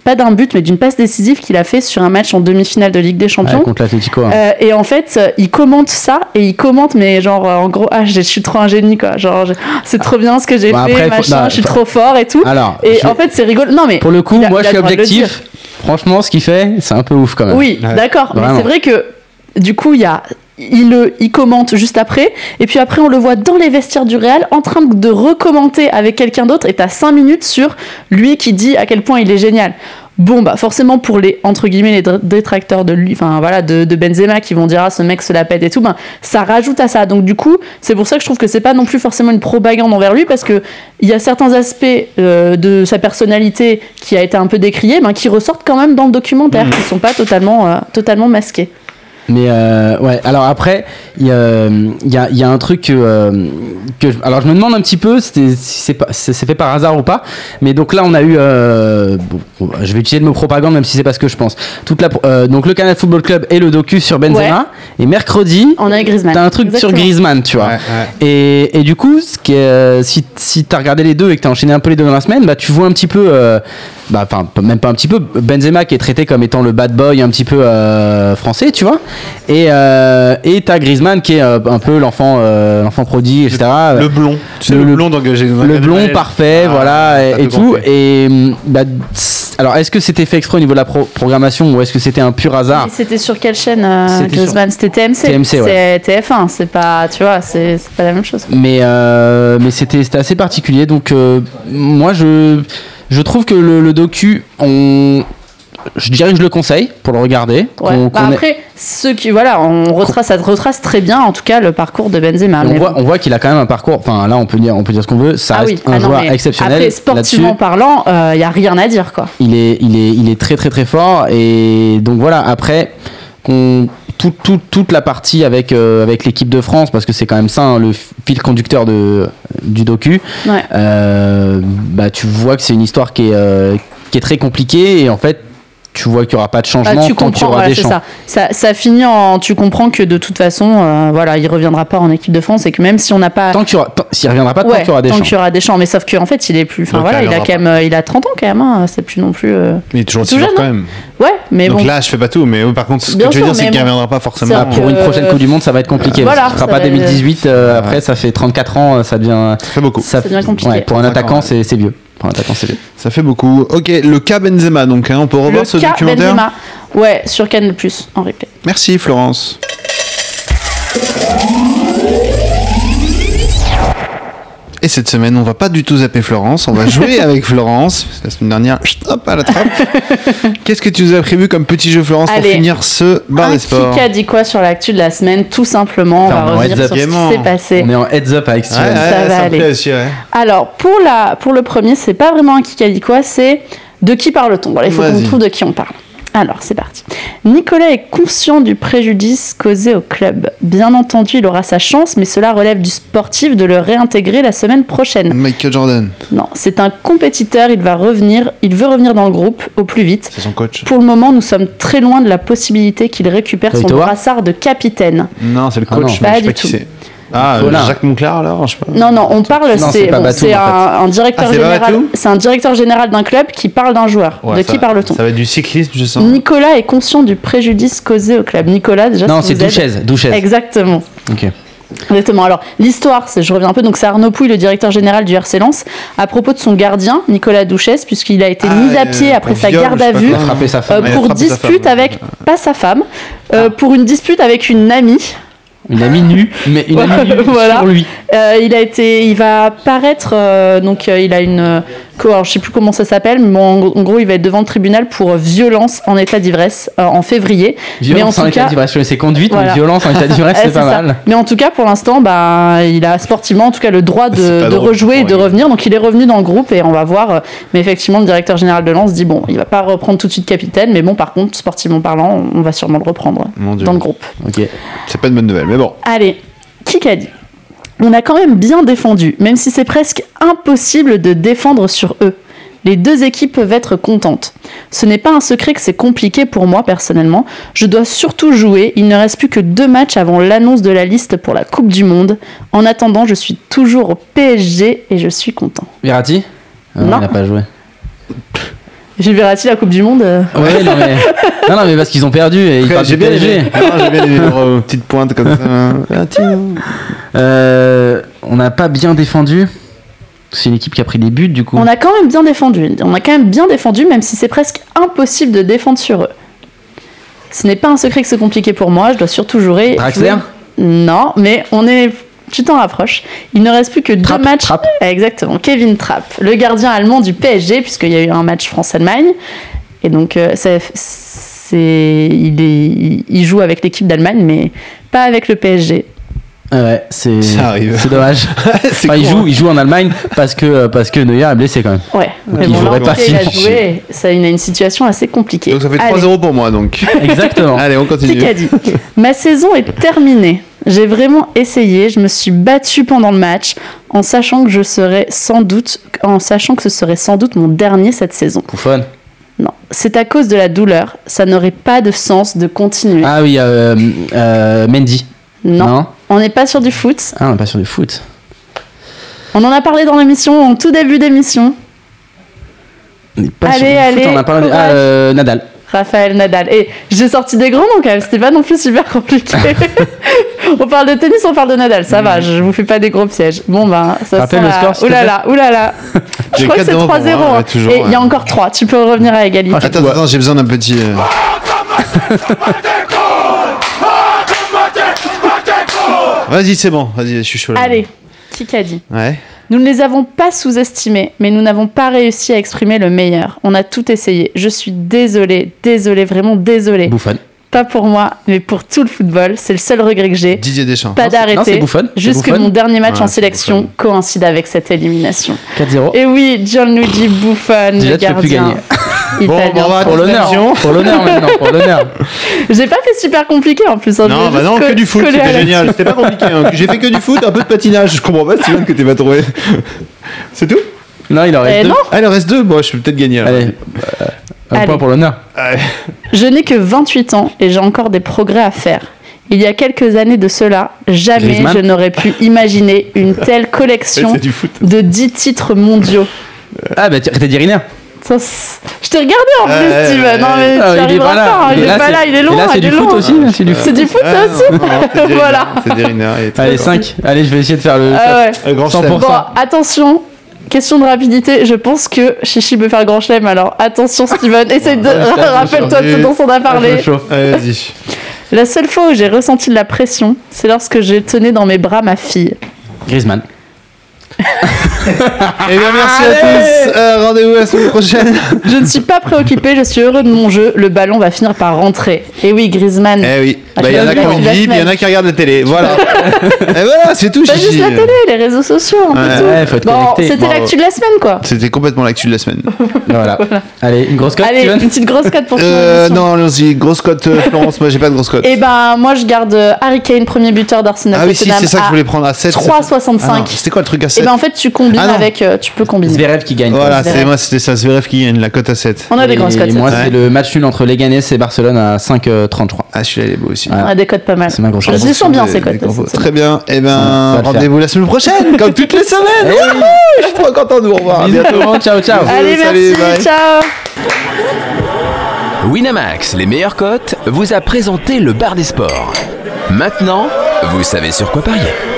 C: pas d'un but, mais d'une passe décisive qu'il a fait sur un match en demi-finale de Ligue des
B: Ouais,
C: Champions.
B: contre l'Atlético. hein.
C: Euh, et en fait, il commente ça et il commente, mais genre en gros, ah, je suis trop un génie quoi. Genre, je- c'est trop bien ce que j'ai
B: Bon,
C: fait,
B: après, faut-
C: machin,
B: non,
C: je suis
B: faut-
C: trop fort et tout.
B: Alors,
C: et
B: je-
C: en fait, c'est rigolo. Non, mais
B: pour le coup,
C: a-
B: moi je suis objectif. Franchement, ce qu'il fait, c'est un peu ouf quand même.
C: Oui,
A: Ouais.
C: d'accord. Mais c'est vrai que du coup, il y a. Il, le- il commente juste après, et puis après on le voit dans les vestiaires du Real en train de recommenter avec quelqu'un d'autre, et t'as 5 minutes sur lui qui dit à quel point il est génial. Bon, bah forcément pour les entre guillemets les détracteurs de lui, enfin voilà, de, de Benzema qui vont dire ah ce mec se la pète et tout, ben ça rajoute à ça. Donc du coup, c'est pour ça que je trouve que c'est pas non plus forcément une propagande envers lui parce que il y a certains aspects euh, de sa personnalité qui a été un peu décrié, ben qui ressortent quand même dans le documentaire, qui sont pas totalement euh, totalement masqués.
B: Mais euh, ouais, alors après, il y a, il y, a, il y a un truc que, euh, que je- alors je me demande un petit peu si c'est pas- si c'est fait par hasard ou pas. Mais donc là, on a eu, euh, bon, je vais utiliser le mot propagande même si c'est pas ce que je pense. Toute la, euh, donc le Canal Football Club et le docu sur Benzema. Et mercredi,
C: On a eu Griezmann.
B: t'as un truc sur. Griezmann, tu vois.
A: Ouais, ouais.
B: Et, et du coup, ce qui est, si, si t'as regardé les deux et que t'as enchaîné un peu les deux dans la semaine, bah tu vois un petit peu, euh, bah enfin même pas un petit peu, Benzema qui est traité comme étant le bad boy un petit peu euh, français, tu vois. Et euh, et t'as Griezmann qui est euh, un peu l'enfant euh, l'enfant prodigue, etc.
A: Le blond. Tu sais,
B: Le-
A: blond d'engagé.
B: Le blond parfait,
A: Ah,
B: voilà, et, et
A: tout.
B: Et bah, alors, est-ce que c'était fait exprès au niveau de la pro- programmation ou est-ce que c'était un pur hasard?
C: C'était sur quelle chaîne euh,
B: C'était
C: Griezmann? C'était TMC.
B: TMC, ouais.
C: C'est TF1, c'est pas, tu vois, c'est c'est pas la même chose.
B: mais euh, mais c'était c'était assez particulier donc euh, moi je je trouve que le, le docu on je dirais que je le conseille pour le regarder
C: Ouais. Bah
B: qu'on ait-
C: après, ceux qui, voilà, on retrace, ça retrace très bien, en tout cas, le parcours de Benzema.
B: On voit, on voit qu'il a quand même un parcours. Enfin, là, on peut dire, on peut dire ce qu'on veut. Ça
C: Ah
B: reste
C: oui,
B: un
C: ah
B: joueur exceptionnel.
C: Après,
B: là-dessus.
C: sportivement parlant, il n'y a rien à dire, quoi.
B: il est, il est, il est très, très, très fort. Et donc voilà. Après, qu'on tout, tout- toute la partie avec, euh, avec l'équipe de France, parce que c'est quand même ça hein, le fil conducteur de, du docu.
C: Ouais.
B: euh, bah, tu vois que c'est une histoire qui est, euh, qui est très compliquée. Et en fait, tu vois qu'il n'y aura pas de
C: Bah,
B: changement
C: tu
B: tant qu'il y
C: comprends,
B: aura
C: voilà,
B: des
C: c'est
B: champs.
C: ça. ça. Ça finit en. Tu comprends que de toute façon, euh, voilà, il reviendra pas en équipe de France et que même si on n'a pas.
B: Tant qu'il tant- s'il reviendra pas, tant
C: Ouais,
B: qu'il y aura des
C: tant
B: champs.
C: qu'il y aura des champs, mais sauf qu'en fait, il est plus. Enfin voilà,
A: il
C: il a quand même, euh, il a 30 ans quand même. hein, c'est plus non plus. euh,
A: Il est toujours
C: jeune,
A: quand
C: hein.
A: même.
C: Ouais, mais
A: Donc
C: bon.
A: là, je fais pas tout, mais par contre, ce
C: Bien
A: que tu veux dire, c'est
C: mais
A: qu'il
C: bon.
A: reviendra pas forcément.
B: Ah, pour une prochaine Coupe du Monde, ça va être compliqué.
C: voilà,
B: parce ce sera
C: ça
B: pas
C: va être-
B: 2018. euh, après, ça fait 34 ans, ça devient.
A: Ça beaucoup.
C: Devient compliqué.
B: pour un attaquant, c'est vieux.
A: Ça fait beaucoup. Ok, le cas Benzema, donc hein, on peut revoir
C: Le
A: ce
C: cas
A: documentaire.
C: Benzema. Ouais, sur Canal Plus en replay.
A: Merci Florence. Et cette semaine, on va pas du tout zapper Florence, on va jouer avec Florence. La semaine dernière, hop, à la trappe. Qu'est-ce que tu nous as prévu comme petit jeu Florence pour finir ce bar
C: Un
A: des sports?
C: qui a dit quoi sur l'actu de la semaine Tout simplement, on va revenir sur ce qui s'est passé.
B: On est en heads up avec
A: Ouais,
B: Steven.
A: ouais,
C: ça va
A: me
C: aller.
A: plaît aussi, ouais.
C: Alors, pour, la, pour le premier, c'est pas vraiment un qui a dit quoi, c'est de qui parle-t-on? Voilà, il faut qu'on trouve de qui on parle. Alors, c'est parti. Nicolas est conscient du préjudice causé au club. Bien entendu, il aura sa chance, mais cela relève du sportif de le réintégrer la semaine prochaine.
A: Michael Jordan,
C: Non, c'est un compétiteur, il va revenir, il veut revenir dans le groupe au plus vite.
A: c'est son coach.
C: Pour le moment, nous sommes très loin de la possibilité qu'il récupère son brassard de capitaine.
A: Non, c'est le
B: Ah
A: coach, mais
C: Pas
A: je sais
C: du
A: pas qui
C: tout.
A: c'est. Ah,
B: Colin.
A: Jacques Monclar alors, je sais pas.
C: Non, non, on parle, c'est bon,
B: en fait.
C: un, un directeur
A: Ah,
C: général. C'est un directeur général d'un club qui parle d'un joueur.
A: Ouais,
C: de
A: ça-
C: qui parle-t-on
A: Ça va être du cyclisme, je sens.
C: Nicolas est conscient du préjudice causé au club. Nicolas, déjà,
B: Non, c'est Douchez. Douchez.
C: Exactement.
B: Ok.
C: Exactement. Alors, l'histoire, je reviens un peu, donc c'est Arnaud Pouille, le directeur général du RC Lens, à propos de son gardien, Nicolas Douchès, puisqu'il a été
A: Ah,
C: mis à
A: euh,
C: pied après sa
A: viol,
C: garde à vue
B: Il a
A: quoi.
B: frappé sa
C: euh, pour
A: sa
C: dispute
A: femme.
C: avec, pas sa femme, euh, pour une dispute avec une amie.
B: Une amie nue, mais une amie nue
C: Voilà.
B: sur lui.
C: Euh, il a été, il va apparaître, euh, donc euh, il a une, alors, je sais plus comment ça s'appelle, mais bon, en, gros- il va être devant le tribunal pour euh, violence en état d'ivresse euh, en février.
B: Violence
C: mais en
B: en
C: tout
B: état
C: cas,
B: d'ivresse. Connaissais conduite,
C: Voilà.
B: mais violence en état d'ivresse, c'est pas
C: ça.
B: mal.
C: Mais en tout cas, pour l'instant, bah, il a sportivement en tout cas le droit
A: C'est
C: de, rejouer et de revenir. Donc il est revenu dans le groupe et on va voir. euh, Mais effectivement, le directeur général de Lens dit bon, il va pas reprendre tout de suite capitaine, mais bon, par contre, sportivement parlant, on va sûrement le reprendre
A: Mon Dieu.
C: dans le groupe.
B: Ok.
A: C'est pas une bonne nouvelle, mais bon.
C: Allez, qui qu'a dit? On a quand même bien défendu, même si c'est presque impossible de défendre sur eux. Les deux équipes peuvent être contentes. Ce n'est pas un secret que c'est compliqué pour moi personnellement. Je dois surtout jouer. Il ne reste plus que deux matchs avant l'annonce de la liste pour la Coupe du Monde. En attendant, je suis toujours au PSG et je suis content.
B: Verratti Ah
C: Non.
B: Il n'a pas joué.
C: Gilles Verratti, la Coupe du Monde euh,
B: Ouais, non, mais. Non, non, mais parce qu'ils ont perdu et ils
A: J'ai
B: du
A: bien
B: PSG.
A: J'ai bien aimé leur euh, petite pointe comme ça. Tiens.
B: Euh, on n'a pas bien défendu. C'est une équipe qui a pris des buts, du coup.
C: On a quand même bien défendu. On a quand même bien défendu, même si c'est presque impossible de défendre sur eux. Ce n'est pas un secret que c'est compliqué pour moi. Je dois surtout jouer.
B: Draxler
C: jouer- Non, mais on est. Tu t'en rapproches. Il ne reste plus que deux matchs.
B: Trapp.
C: Exactement. Kevin Trapp, le gardien allemand du PSG, puisqu'il y a eu un match France-Allemagne. Et donc, euh, ça- c'est, il, est, il joue avec l'équipe d'Allemagne, mais pas avec le PSG.
B: Ah Ouais, c'est
A: Ça arrive.
B: c'est dommage.
A: C'est
B: Enfin, il joue,
A: hein.
B: il joue en Allemagne parce que euh, parce que Neuer est blessé quand même.
C: Ouais, mais
B: il
C: bon,
B: pas
C: il a
A: si.
C: joué. Ça, il a une situation assez compliquée.
A: Donc ça fait
C: Allez.
A: 3-0 pour moi donc.
B: Exactement.
A: Allez, on continue.
C: Kikadi. Ma saison est terminée. J'ai vraiment essayé, je me suis battue pendant le match en sachant que je serais sans doute en sachant que ce serait sans doute mon dernier cette saison.
B: Poufonne.
C: Non, c'est à cause de la douleur, ça n'aurait pas de sens de continuer.
B: Ah oui, euh, euh, Mendy.
C: Non, on n'est pas sur du foot.
B: Ah, on n'est pas sur du foot.
C: On en a parlé dans l'émission, en tout début d'émission.
B: On n'est pas
C: Allez,
B: sur du
C: allez,
B: foot, on a parlé. Ah, euh, Nadal.
C: Raphaël Nadal. Et j'ai sorti des grands noms quand même, c'était pas non plus super compliqué. on parle de tennis, on parle de Nadal, ça va, je vous fais pas des gros pièges. Bon ben, ça
B: Rappelle le score,
C: Oulala, oulala. Je crois que c'est
A: 4-0 pour moi,
C: 3-0.
A: ouais,
C: hein.
A: toujours,
C: Et il y a encore 3, tu peux revenir à égalité.
A: Attends, attends, j'ai besoin d'un petit. euh, Vas-y, c'est bon. Vas-y, je suis chaud. là.
C: Allez, qui a dit
A: Ouais.
C: Nous ne les avons pas sous-estimés, mais nous n'avons pas réussi à exprimer le meilleur. On a tout essayé. Je suis désolée, désolée, vraiment désolée.
B: Bouffon.
C: Pas pour moi, mais pour tout le football. C'est le seul regret que j'ai.
A: Didier Deschamps.
C: Pas d'arrêter.
B: c'est Buffon, c'est
C: Juste que
B: Buffon.
C: mon dernier match
A: Ouais,
C: en sélection coïncide avec cette élimination.
B: 4-0.
C: Et oui, Gianluigi Buffon,
B: Déjà,
C: le
B: tu peux plus
C: gardien
B: gagner.
C: italien.
A: Bon,
B: Pour l'honneur. Pour l'honneur maintenant. Pour l'honneur.
C: J'ai pas fait super compliqué en plus. hein,
A: Non, bah non, que du foot, c'était génial. C'était pas compliqué. hein. J'ai fait que du foot, un peu de patinage. Je comprends pas, Steven, que t'es pas trouvé. C'est tout?
B: Non, il en reste
C: Eh
B: deux.
C: non,
A: Ah, il en reste deux. Bon, je peux peut-être gagner.
B: Allez. euh, un
C: Allez.
B: point pour l'honneur.
C: je n'ai que 28 ans et j'ai encore des progrès à faire. Il y a quelques années de cela, jamais
B: Griezmann.
C: je n'aurais pu imaginer une telle collection
A: C'est du foot.
C: de 10 titres mondiaux.
B: Ah, bah, tu- t'as dit Riner.
C: T'ai regardé en plus, Steven. Non, mais tu
B: il est
C: arriveras
B: pas là.
C: hein, Il est
B: là,
C: pas
B: c'est-
C: là, il est
B: là, c'est du foot aussi. C'est du foot.
C: Ça
A: non,
C: aussi
A: non, non, c'est des
C: Voilà.
A: C'est
B: Allez, 5. Allez, je vais essayer de faire le.
C: Ah
A: grand
B: 100%.
A: chelem.
C: Bon, attention. Question de rapidité, je pense que Chichi peut faire grand chelem, alors attention Steven, essaye de... Rappelle-toi de ce dont on a parlé.
A: vas-y.
C: La seule fois où j'ai ressenti de la pression, c'est lorsque j'ai tenu dans mes bras ma fille.
B: Griezmann.
A: Eh bien, merci à tous. Euh, Rendez-vous la semaine prochaine.
C: Je ne suis pas préoccupée, je suis heureux de mon jeu, le ballon va finir par rentrer. Et oui, Griezmann,
A: Eh oui.
C: Ah,
A: Bah, il y en a qui ont une vie, il y en a qui regardent la télé. Voilà. Et voilà, c'est tout,
C: pas juste la télé, les réseaux sociaux, un peu
A: Ouais,
C: tout.
B: ouais, faut être
C: bon,
B: connecté.
C: c'était l'actu de la semaine, quoi.
A: C'était complètement l'actu de la semaine.
B: Voilà. Allez, une grosse cote,
C: Allez, une petite grosse cote pour
A: Euh, non, allons-y. Grosse cote, euh, Florence. Moi, j'ai pas de grosse cote.
C: Et ben, moi, je garde euh, Harry Kane, premier buteur d'Arsenal.
A: Ah oui, si, c'est ça que je voulais prendre à 7.
C: 3,65.
A: Ah C'était quoi le truc à 7
C: Et ben, en fait, tu combines
A: Ah
C: avec. euh, tu peux combiner.
B: Zverev qui gagne.
A: Voilà, c'est moi, c'était ça. Zverev qui gagne la cote à 7.
C: On a des grosses cotes.
B: moi,
A: Ouais.
B: c'est le match nul entre Leganés et Barcelone à 5,30, je crois.
A: Ah, celui-là, il est beau aussi.
B: Ouais.
C: On a des cotes pas mal.
B: C'est ma grosse
C: Je les sens bien, ces cotes.
A: Très bien. Et
B: Ça
A: ben, rendez-vous la semaine prochaine, comme toutes les semaines. Wouhou, Je suis trop content de vous revoir. À bientôt.
B: ciao ciao.
C: Allez,
A: Salut,
C: merci, ciao.
F: Winamax, les meilleures cotes, vous a présenté le bar des sports. Maintenant, vous savez sur quoi parier.